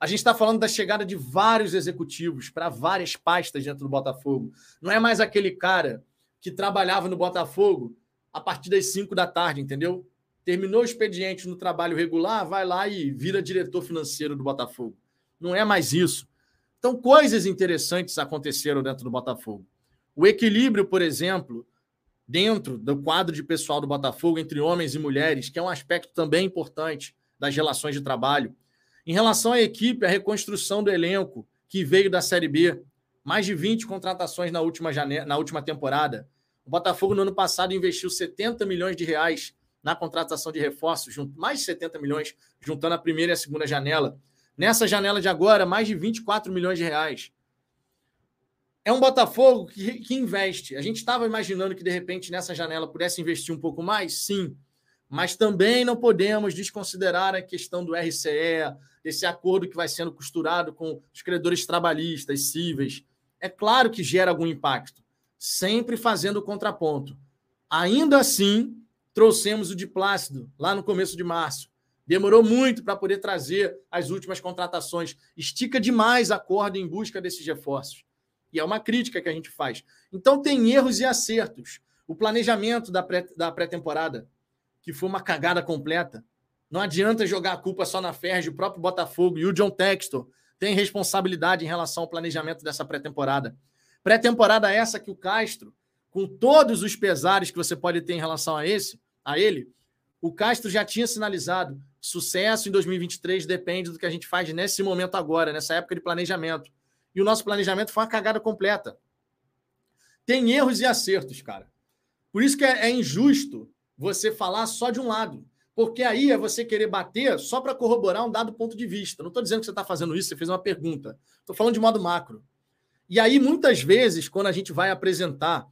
a gente está falando da chegada de vários executivos para várias pastas dentro do Botafogo. Não é mais aquele cara que trabalhava no Botafogo a partir das 5 da tarde, entendeu? Terminou o expediente no trabalho regular, vai lá e vira diretor financeiro do Botafogo. Não é mais isso. Então, coisas interessantes aconteceram dentro do Botafogo. O equilíbrio, por exemplo, dentro do quadro de pessoal do Botafogo entre homens e mulheres, que é um aspecto também importante das relações de trabalho. Em relação à equipe, a reconstrução do elenco que veio da Série B, mais de 20 contratações na última, janela, na última temporada. O Botafogo, no ano passado, investiu 70 milhões de reais na contratação de reforços, mais de 70 milhões, juntando a primeira e a segunda janela. Nessa janela de agora, mais de 24 milhões de reais. É um Botafogo que, que investe. A gente estava imaginando que, de repente, nessa janela pudesse investir um pouco mais? Sim. Mas também não podemos desconsiderar a questão do RCE, desse acordo que vai sendo costurado com os credores trabalhistas, cíveis. É claro que gera algum impacto, sempre fazendo o contraponto. Ainda assim, trouxemos o de Plácido lá no começo de março. Demorou muito para poder trazer as últimas contratações. Estica demais a corda em busca desses reforços. E é uma crítica que a gente faz. Então, tem erros e acertos. O planejamento da pré-temporada, pré que foi uma cagada completa. Não adianta jogar a culpa só na Ferge, o próprio Botafogo e o John Textor tem responsabilidade em relação ao planejamento dessa pré-temporada. Pré-temporada essa que o Castro, com todos os pesares que você pode ter em relação a esse, a ele, o Castro já tinha sinalizado sucesso em 2023 depende do que a gente faz nesse momento agora, nessa época de planejamento. E o nosso planejamento foi uma cagada completa. Tem erros e acertos, cara. Por isso que é, é injusto você falar só de um lado. Porque aí é você querer bater só para corroborar um dado ponto de vista. Não estou dizendo que você está fazendo isso, você fez uma pergunta. Estou falando de modo macro. E aí, muitas vezes, quando a gente vai apresentar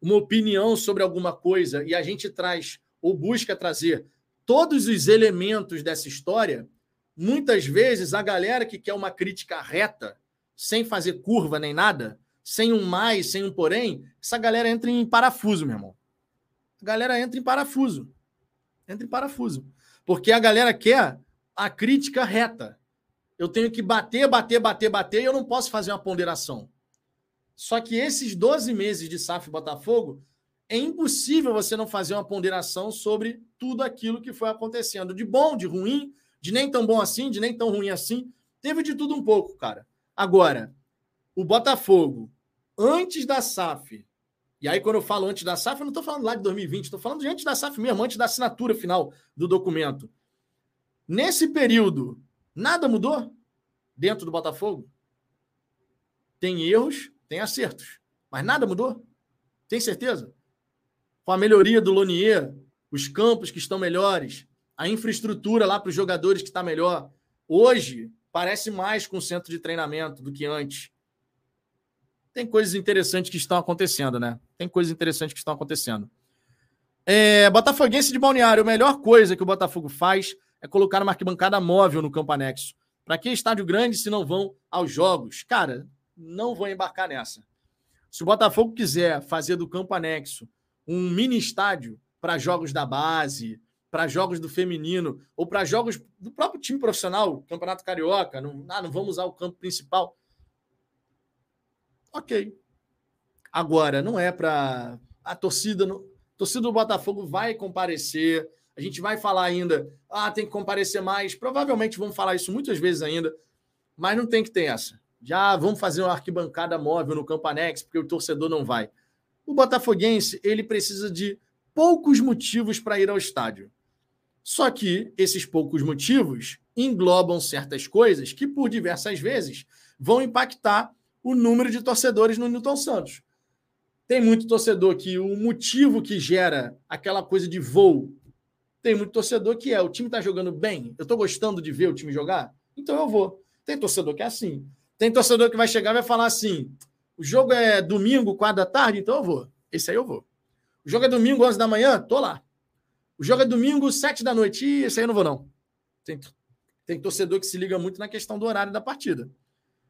uma opinião sobre alguma coisa e a gente traz ou busca trazer todos os elementos dessa história, muitas vezes a galera que quer uma crítica reta, sem fazer curva nem nada, sem um mais, sem um porém, essa galera entra em parafuso, meu irmão. A galera entra em parafuso entra em parafuso. Porque a galera quer a crítica reta. Eu tenho que bater, bater, bater, bater e eu não posso fazer uma ponderação. Só que esses 12 meses de SAF Botafogo, é impossível você não fazer uma ponderação sobre tudo aquilo que foi acontecendo. De bom, de ruim, de nem tão bom assim, de nem tão ruim assim. Teve de tudo um pouco, cara. Agora, o Botafogo, antes da SAF, e aí, quando eu falo antes da SAF, eu não estou falando lá de 2020, estou falando de antes da SAF mesmo, antes da assinatura final do documento. Nesse período, nada mudou dentro do Botafogo? Tem erros, tem acertos, mas nada mudou? Tem certeza? Com a melhoria do Lonier, os campos que estão melhores, a infraestrutura lá para os jogadores que está melhor. Hoje, parece mais com o centro de treinamento do que antes tem coisas interessantes que estão acontecendo, né? Tem coisas interessantes que estão acontecendo. É, Botafoguense de Balneário, a melhor coisa que o Botafogo faz é colocar uma arquibancada móvel no campo anexo. Para que estádio grande se não vão aos jogos? Cara, não vou embarcar nessa. Se o Botafogo quiser fazer do campo anexo um mini estádio para jogos da base, para jogos do feminino ou para jogos do próprio time profissional, Campeonato Carioca, não, ah, não vamos usar o campo principal. Ok. Agora, não é para. A torcida, no... a torcida do Botafogo vai comparecer. A gente vai falar ainda, ah, tem que comparecer mais. Provavelmente vamos falar isso muitas vezes ainda, mas não tem que ter essa. Já vamos fazer uma arquibancada móvel no campo anexo, porque o torcedor não vai. O botafoguense, ele precisa de poucos motivos para ir ao estádio. Só que esses poucos motivos englobam certas coisas que, por diversas vezes, vão impactar o número de torcedores no Newton Santos. Tem muito torcedor que o motivo que gera aquela coisa de voo, tem muito torcedor que é o time está jogando bem, eu estou gostando de ver o time jogar, então eu vou. Tem torcedor que é assim. Tem torcedor que vai chegar e vai falar assim: o jogo é domingo, quatro da tarde, então eu vou. Esse aí eu vou. O jogo é domingo, 11 da manhã, tô lá. O jogo é domingo, sete da noite, e esse aí eu não vou, não. Tem, tem torcedor que se liga muito na questão do horário da partida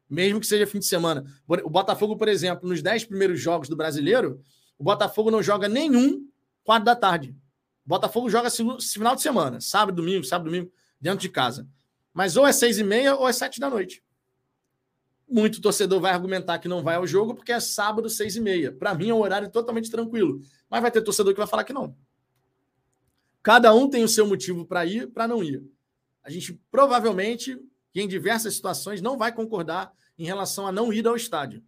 mesmo que seja fim de semana. O Botafogo, por exemplo, nos 10 primeiros jogos do brasileiro, o Botafogo não joga nenhum quatro da tarde. O Botafogo joga final de semana, sábado, domingo, sábado, domingo, dentro de casa. Mas ou é seis e meia ou é sete da noite. Muito torcedor vai argumentar que não vai ao jogo porque é sábado, seis e meia. Para mim é um horário totalmente tranquilo. Mas vai ter torcedor que vai falar que não. Cada um tem o seu motivo para ir, para não ir. A gente provavelmente, em diversas situações, não vai concordar em relação a não ir ao estádio.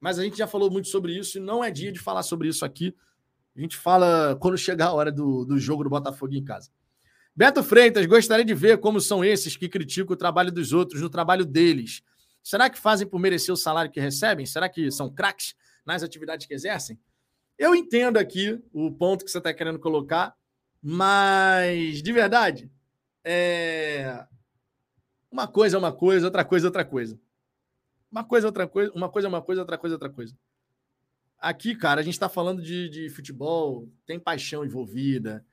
Mas a gente já falou muito sobre isso e não é dia de falar sobre isso aqui. A gente fala quando chegar a hora do, do jogo do Botafogo em casa. Beto Freitas, gostaria de ver como são esses que criticam o trabalho dos outros no trabalho deles. Será que fazem por merecer o salário que recebem? Será que são craques nas atividades que exercem? Eu entendo aqui o ponto que você está querendo colocar, mas de verdade, é... uma coisa é uma coisa, outra coisa é outra coisa. Uma coisa é outra coisa, uma coisa é uma coisa, outra coisa é outra coisa. Aqui, cara, a gente está falando de, de futebol, tem paixão envolvida.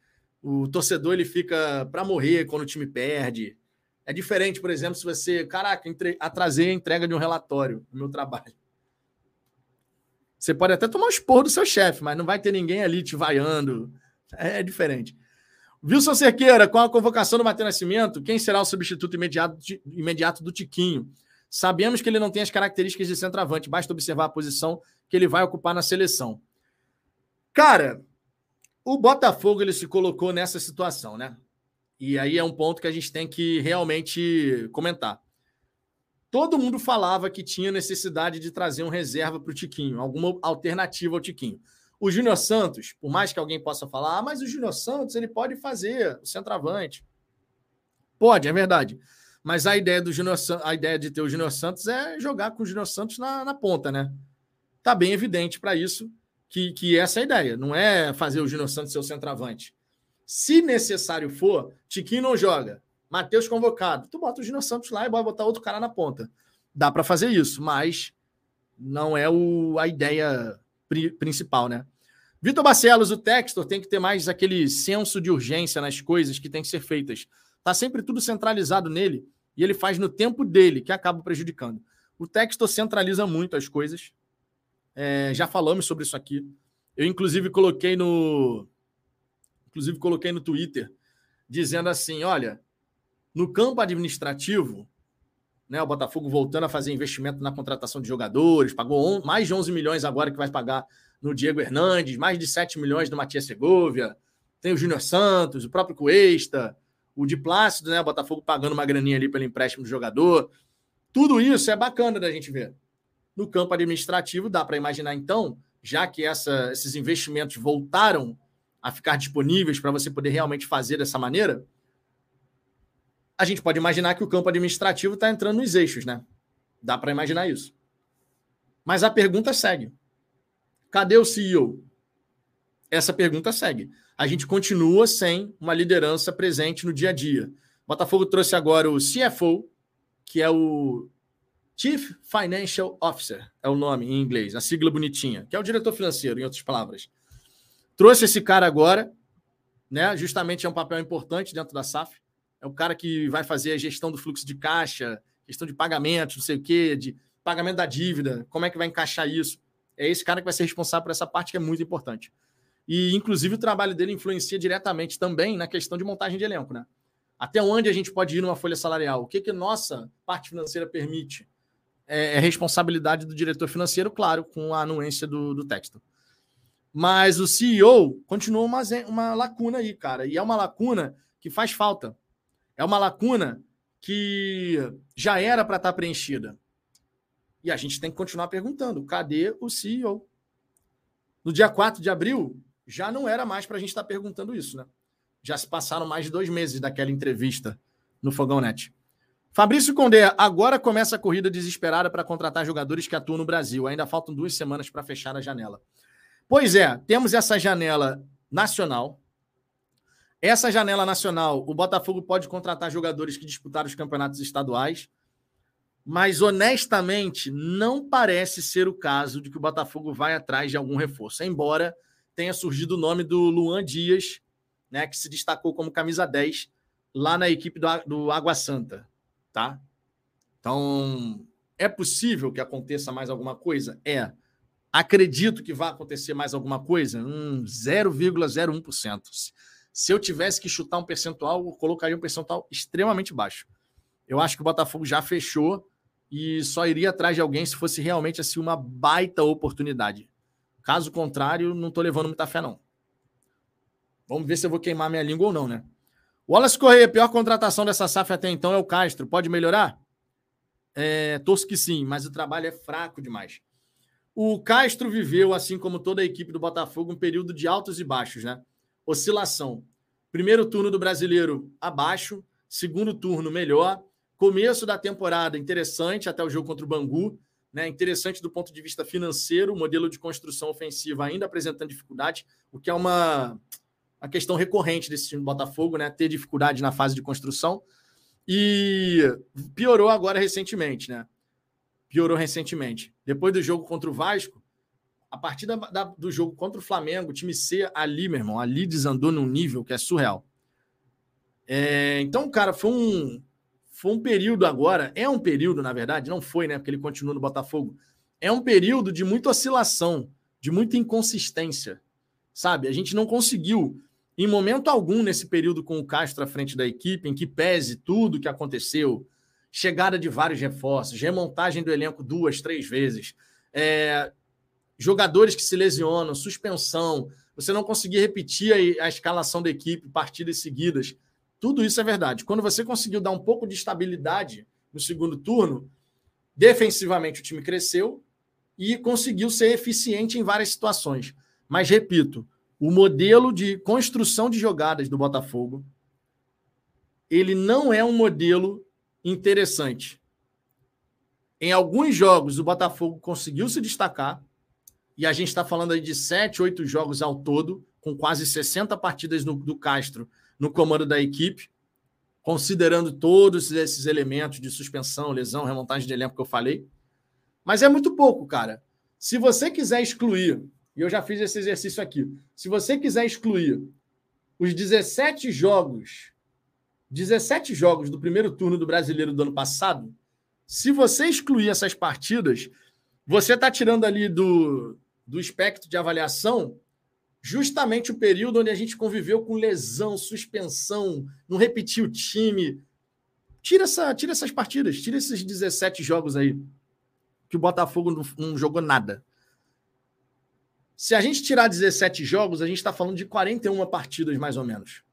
O torcedor ele fica para morrer quando o time perde. É diferente, por exemplo, se você, caraca, entre, atrasei a entrega de um relatório no meu trabalho. Você pode até tomar um esporro do seu chefe, mas não vai ter ninguém ali te vaiando. É, é diferente. Wilson Cerqueira, com a convocação do Matheus Nascimento, quem será o substituto imediato, de, imediato do Tiquinho? Sabemos que ele não tem as características de centroavante, basta observar a posição que ele vai ocupar na seleção. Cara, o Botafogo ele se colocou nessa situação, né? E aí é um ponto que a gente tem que realmente comentar. Todo mundo falava que tinha necessidade de trazer um reserva para o Tiquinho, alguma alternativa ao Tiquinho. O Júnior Santos, por mais que alguém possa falar, ah, mas o Júnior Santos ele pode fazer o centroavante. Pode, é verdade. Mas a ideia do Júnior a ideia de ter o Júnior Santos é jogar com o Júnior Santos na, na ponta, né? Tá bem evidente para isso que, que essa é a ideia. Não é fazer o Júnior Santos ser o centroavante. Se necessário for, Tiquinho não joga. Matheus convocado. Tu bota o Júnior Santos lá e bota botar outro cara na ponta. Dá para fazer isso, mas não é o, a ideia pri, principal, né? Vitor Barcelos, o Textor tem que ter mais aquele senso de urgência nas coisas que tem que ser feitas. Tá sempre tudo centralizado nele e ele faz no tempo dele, que acaba prejudicando. O Textor centraliza muito as coisas é, já falamos sobre isso aqui. Eu, inclusive, coloquei no. Inclusive, coloquei no Twitter, dizendo assim: olha, no campo administrativo, né, o Botafogo voltando a fazer investimento na contratação de jogadores, pagou on, mais de 11 milhões agora que vai pagar no Diego Hernandes, mais de 7 milhões no Matias Segovia, tem o Júnior Santos, o próprio Cuesta, o de Plácido, né, o Botafogo pagando uma graninha ali pelo empréstimo do jogador. Tudo isso é bacana da gente ver. No campo administrativo, dá para imaginar, então, já que essa, esses investimentos voltaram a ficar disponíveis para você poder realmente fazer dessa maneira, a gente pode imaginar que o campo administrativo está entrando nos eixos, né? Dá para imaginar isso. Mas a pergunta segue: cadê o CEO? Essa pergunta segue. A gente continua sem uma liderança presente no dia a dia. Botafogo trouxe agora o CFO, que é o Chief Financial Officer é o nome em inglês, a sigla bonitinha, que é o diretor financeiro, em outras palavras. Trouxe esse cara agora, né? Justamente é um papel importante dentro da SAF. É o cara que vai fazer a gestão do fluxo de caixa, questão de pagamentos, não sei o quê, de pagamento da dívida, como é que vai encaixar isso. É esse cara que vai ser responsável por essa parte que é muito importante. E, inclusive, o trabalho dele influencia diretamente também na questão de montagem de elenco, né? Até onde a gente pode ir numa folha salarial? O que, que nossa parte financeira permite? é, é responsabilidade do diretor financeiro, claro, com a anuência do, do texto. Mas o CEO continua uma, uma lacuna aí, cara. E é uma lacuna que faz falta. É uma lacuna que já era para estar tá preenchida. E a gente tem que continuar perguntando: cadê o CEO? No dia 4 de abril, já não era mais para a gente estar tá perguntando isso, né? Já se passaram mais de dois meses daquela entrevista no Fogão Net. Fabrício Condé, agora começa a corrida desesperada para contratar jogadores que atuam no Brasil. Ainda faltam duas semanas para fechar a janela. Pois é, temos essa janela nacional. Essa janela nacional, o Botafogo pode contratar jogadores que disputaram os campeonatos estaduais, mas honestamente não parece ser o caso de que o Botafogo vai atrás de algum reforço, embora tenha surgido o nome do Luan Dias, né, que se destacou como camisa 10 lá na equipe do, do Água Santa tá? Então, é possível que aconteça mais alguma coisa? É. Acredito que vai acontecer mais alguma coisa? Hum, 0,01%. Se eu tivesse que chutar um percentual, eu colocaria um percentual extremamente baixo. Eu acho que o Botafogo já fechou e só iria atrás de alguém se fosse realmente assim uma baita oportunidade. Caso contrário, não estou levando muita fé, não. Vamos ver se eu vou queimar minha língua ou não, né? Wallace Correia, pior contratação dessa SAF até então é o Castro. Pode melhorar? É, torço que sim, mas o trabalho é fraco demais. O Castro viveu, assim como toda a equipe do Botafogo, um período de altos e baixos, né? Oscilação. Primeiro turno do brasileiro abaixo, segundo turno melhor. Começo da temporada interessante até o jogo contra o Bangu, né? Interessante do ponto de vista financeiro, modelo de construção ofensiva ainda apresentando dificuldade, o que é uma, uma questão recorrente desse time do Botafogo, né? Ter dificuldade na fase de construção. E piorou agora recentemente, né? Piorou recentemente. Depois do jogo contra o Vasco, a partir da, da, do jogo contra o Flamengo, o time C ali, meu irmão, ali desandou num nível que é surreal. É, então, cara, foi um, foi um período agora, é um período, na verdade, não foi, né? Porque ele continua no Botafogo. É um período de muita oscilação, de muita inconsistência, sabe? A gente não conseguiu em momento algum nesse período com o Castro à frente da equipe, em que pese tudo que aconteceu, chegada de vários reforços, remontagem do elenco duas, três vezes, é, jogadores que se lesionam, suspensão, você não conseguir repetir a, a escalação da equipe, partidas seguidas. Tudo isso é verdade. Quando você conseguiu dar um pouco de estabilidade no segundo turno, defensivamente o time cresceu e conseguiu ser eficiente em várias situações. Mas, repito, o modelo de construção de jogadas do Botafogo ele não é um modelo interessante. Em alguns jogos, o Botafogo conseguiu se destacar, e a gente está falando aí de sete, oito jogos ao todo, com quase 60 partidas no, do Castro no comando da equipe, considerando todos esses elementos de suspensão, lesão, remontagem de elenco que eu falei. Mas é muito pouco, cara. Se você quiser excluir e eu já fiz esse exercício aqui. Se você quiser excluir os 17 jogos, 17 jogos do primeiro turno do brasileiro do ano passado, se você excluir essas partidas, você está tirando ali do, do espectro de avaliação justamente o período onde a gente conviveu com lesão, suspensão, não repetiu o time. Tira, essa, tira essas partidas, tira esses 17 jogos aí, que o Botafogo não, não jogou nada. Se a gente tirar 17 jogos, a gente está falando de 41 partidas, mais ou menos.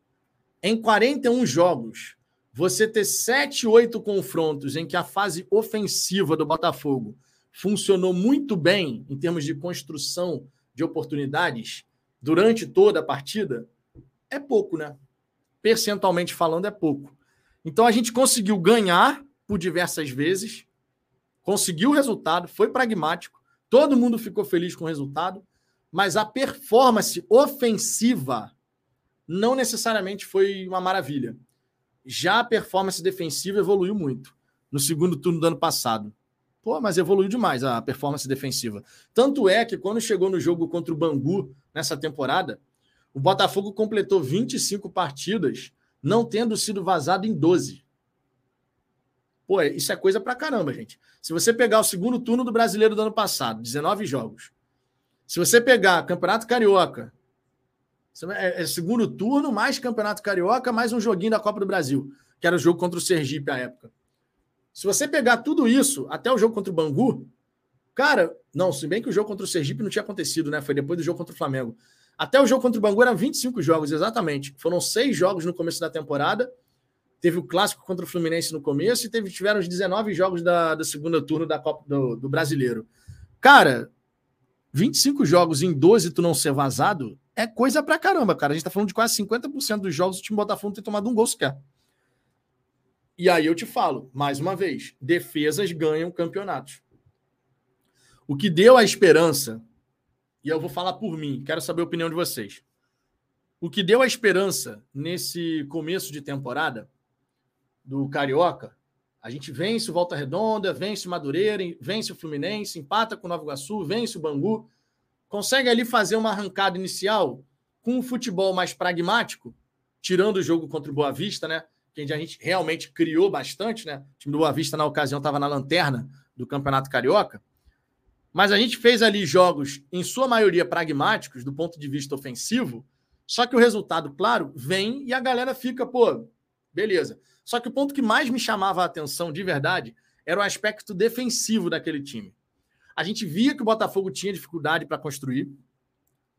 Em 41 jogos, você ter 7, 8 confrontos em que a fase ofensiva do Botafogo funcionou muito bem em termos de construção de oportunidades durante toda a partida, é pouco, né? Percentualmente falando, é pouco. Então a gente conseguiu ganhar por diversas vezes, conseguiu o resultado, foi pragmático, todo mundo ficou feliz com o resultado, mas a performance ofensiva não necessariamente foi uma maravilha. Já a performance defensiva evoluiu muito no segundo turno do ano passado. Pô, mas evoluiu demais a performance defensiva. Tanto é que quando chegou no jogo contra o Bangu nessa temporada, o Botafogo completou 25 partidas, não tendo sido vazado em 12. Pô, isso é coisa pra caramba, gente. Se você pegar o segundo turno do brasileiro do ano passado, 19 jogos, se você pegar Campeonato Carioca, é, é segundo turno, mais Campeonato Carioca, mais um joguinho da Copa do Brasil, que era o jogo contra o Sergipe à época. Se você pegar tudo isso, até o jogo contra o Bangu, cara, não, se bem que o jogo contra o Sergipe não tinha acontecido, né? Foi depois do jogo contra o Flamengo. Até o jogo contra o Bangu eram 25 jogos, exatamente. Foram seis jogos no começo da temporada. Teve o clássico contra o Fluminense no começo e teve, tiveram os 19 jogos da, da segunda turno da Copa do, do Brasileiro. Cara, 25 jogos em 12 tu não ser vazado é coisa pra caramba, cara. A gente tá falando de quase 50% dos jogos o time Botafogo ter tomado um gol sequer. E aí eu te falo, mais uma vez, defesas ganham campeonatos. O que deu a esperança, e eu vou falar por mim, quero saber a opinião de vocês. O que deu a esperança nesse começo de temporada do Carioca a gente vence o Volta Redonda, vence o Madureira, vence o Fluminense, empata com o Nova Iguaçu, vence o Bangu. Consegue ali fazer uma arrancada inicial com um futebol mais pragmático, tirando o jogo contra o Boa Vista, né? Que a gente realmente criou bastante, né? O time do Boa Vista, na ocasião, estava na lanterna do Campeonato Carioca. Mas a gente fez ali jogos, em sua maioria, pragmáticos, do ponto de vista ofensivo. Só que o resultado, claro, vem e a galera fica, pô, beleza. Só que o ponto que mais me chamava a atenção de verdade era o aspecto defensivo daquele time. A gente via que o Botafogo tinha dificuldade para construir.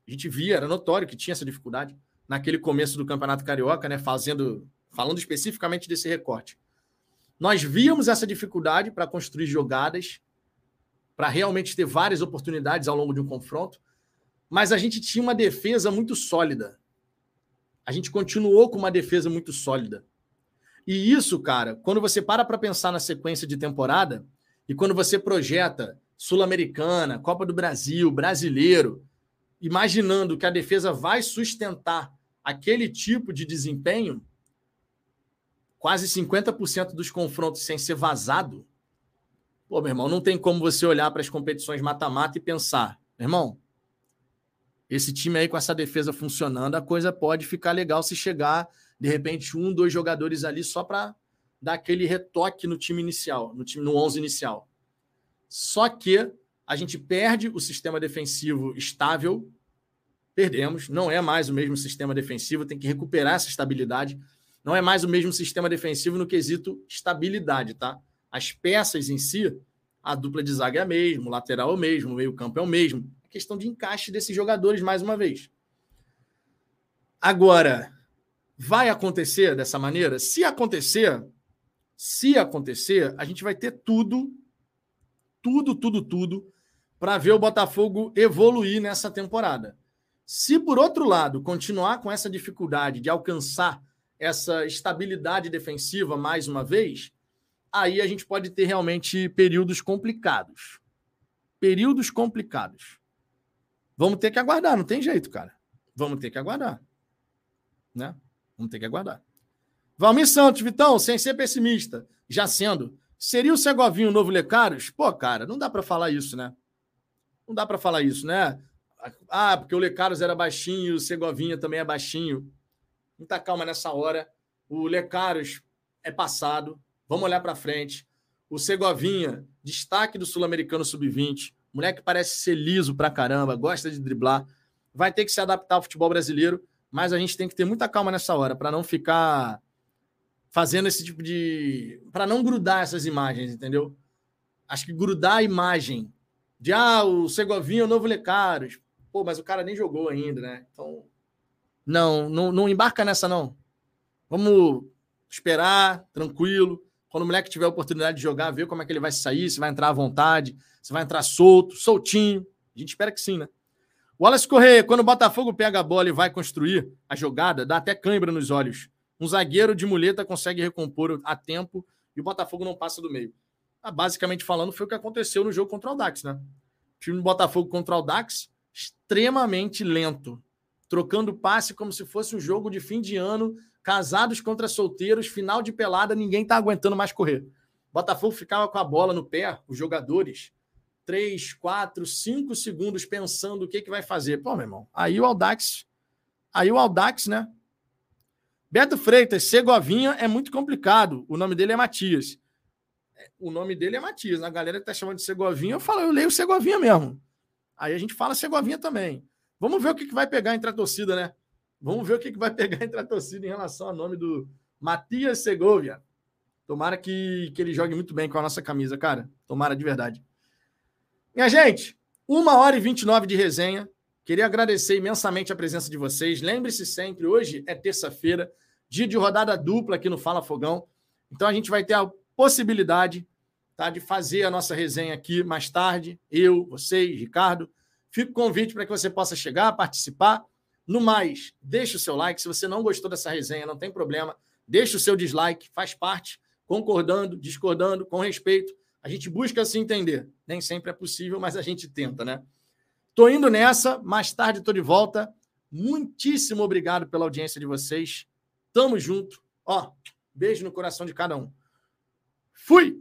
A gente via, era notório que tinha essa dificuldade. naquele começo do Campeonato Carioca, né? Fazendo, falando especificamente desse recorte. Nós víamos essa dificuldade para construir jogadas, para realmente ter várias oportunidades ao longo de um confronto, mas a gente tinha uma defesa muito sólida. A gente continuou com uma defesa muito sólida. E isso, cara, quando você para para pensar na sequência de temporada e quando você projeta Sul-Americana, Copa do Brasil, Brasileiro, imaginando que a defesa vai sustentar aquele tipo de desempenho, quase 50% dos confrontos sem ser vazado. Pô, meu irmão, não tem como você olhar para as competições mata-mata e pensar, meu irmão, esse time aí com essa defesa funcionando, a coisa pode ficar legal se chegar, de repente, um, dois jogadores ali só para dar aquele retoque no time inicial, no time no 11 inicial. Só que a gente perde o sistema defensivo estável, perdemos, não é mais o mesmo sistema defensivo, tem que recuperar essa estabilidade. Não é mais o mesmo sistema defensivo no quesito estabilidade, tá? As peças em si, a dupla de zaga é a mesma, o lateral é o mesmo, o meio-campo é o mesmo. É questão de encaixe desses jogadores, mais uma vez. Agora, vai acontecer dessa maneira? Se acontecer, se acontecer, a gente vai ter tudo, tudo, tudo, tudo, para ver o Botafogo evoluir nessa temporada. Se, por outro lado, continuar com essa dificuldade de alcançar essa estabilidade defensiva mais uma vez, aí a gente pode ter realmente períodos complicados. Períodos complicados. Vamos ter que aguardar, não tem jeito, cara. Vamos ter que aguardar. Né? Vamos ter que aguardar. Valmir Santos, Vitão, sem ser pessimista, já sendo. Seria o Segovinho o novo Lecaros? Pô, cara, não dá para falar isso, né? Não dá para falar isso, né? Ah, porque o Lecaros era baixinho, o Segovinha também é baixinho muita calma nessa hora. O Lecaros é passado. Vamos olhar para frente. O Segovinha, destaque do Sul-Americano Sub-20. Moleque parece ser liso pra caramba, gosta de driblar. Vai ter que se adaptar ao futebol brasileiro, mas a gente tem que ter muita calma nessa hora para não ficar fazendo esse tipo de. para não grudar essas imagens, entendeu? Acho que grudar a imagem de ah, o Segovinha é o novo Lecaros. Pô, mas o cara nem jogou ainda, né? Então não, não, não embarca nessa, não. Vamos esperar, tranquilo. Quando o moleque tiver a oportunidade de jogar, ver como é que ele vai sair, se vai entrar à vontade, se vai entrar solto, soltinho. A gente espera que sim, né? Wallace Correia, quando o Botafogo pega a bola e vai construir a jogada, dá até cãibra nos olhos. Um zagueiro de muleta consegue recompor a tempo e o Botafogo não passa do meio. Ah, basicamente falando, foi o que aconteceu no jogo contra o Dax, né? O time do Botafogo contra o Dax, extremamente lento trocando passe como se fosse um jogo de fim de ano, casados contra solteiros, final de pelada, ninguém tá aguentando mais correr. Botafogo ficava com a bola no pé, os jogadores, três, quatro, cinco segundos pensando o que, que vai fazer. Pô, meu irmão, aí o Aldax, aí o Aldax, né? Beto Freitas, Segovinha é muito complicado. O nome dele é Matias. O nome dele é Matias. A galera que tá chamando de Segovinha, eu falo, eu leio Segovinha mesmo. Aí a gente fala Segovinha também. Vamos ver o que, que vai pegar entre a torcida, né? Vamos ver o que, que vai pegar entre a torcida em relação ao nome do Matias Segovia. Tomara que, que ele jogue muito bem com a nossa camisa, cara. Tomara de verdade. Minha gente, uma hora e 29 de resenha. Queria agradecer imensamente a presença de vocês. Lembre-se sempre, hoje é terça-feira, dia de rodada dupla aqui no Fala Fogão. Então a gente vai ter a possibilidade tá, de fazer a nossa resenha aqui mais tarde. Eu, vocês, Ricardo Fica o convite para que você possa chegar, participar. No mais, deixe o seu like. Se você não gostou dessa resenha, não tem problema. Deixe o seu dislike, faz parte, concordando, discordando, com respeito. A gente busca se entender. Nem sempre é possível, mas a gente tenta, né? Tô indo nessa, mais tarde estou de volta. Muitíssimo obrigado pela audiência de vocês. Tamo junto. Ó, beijo no coração de cada um. Fui!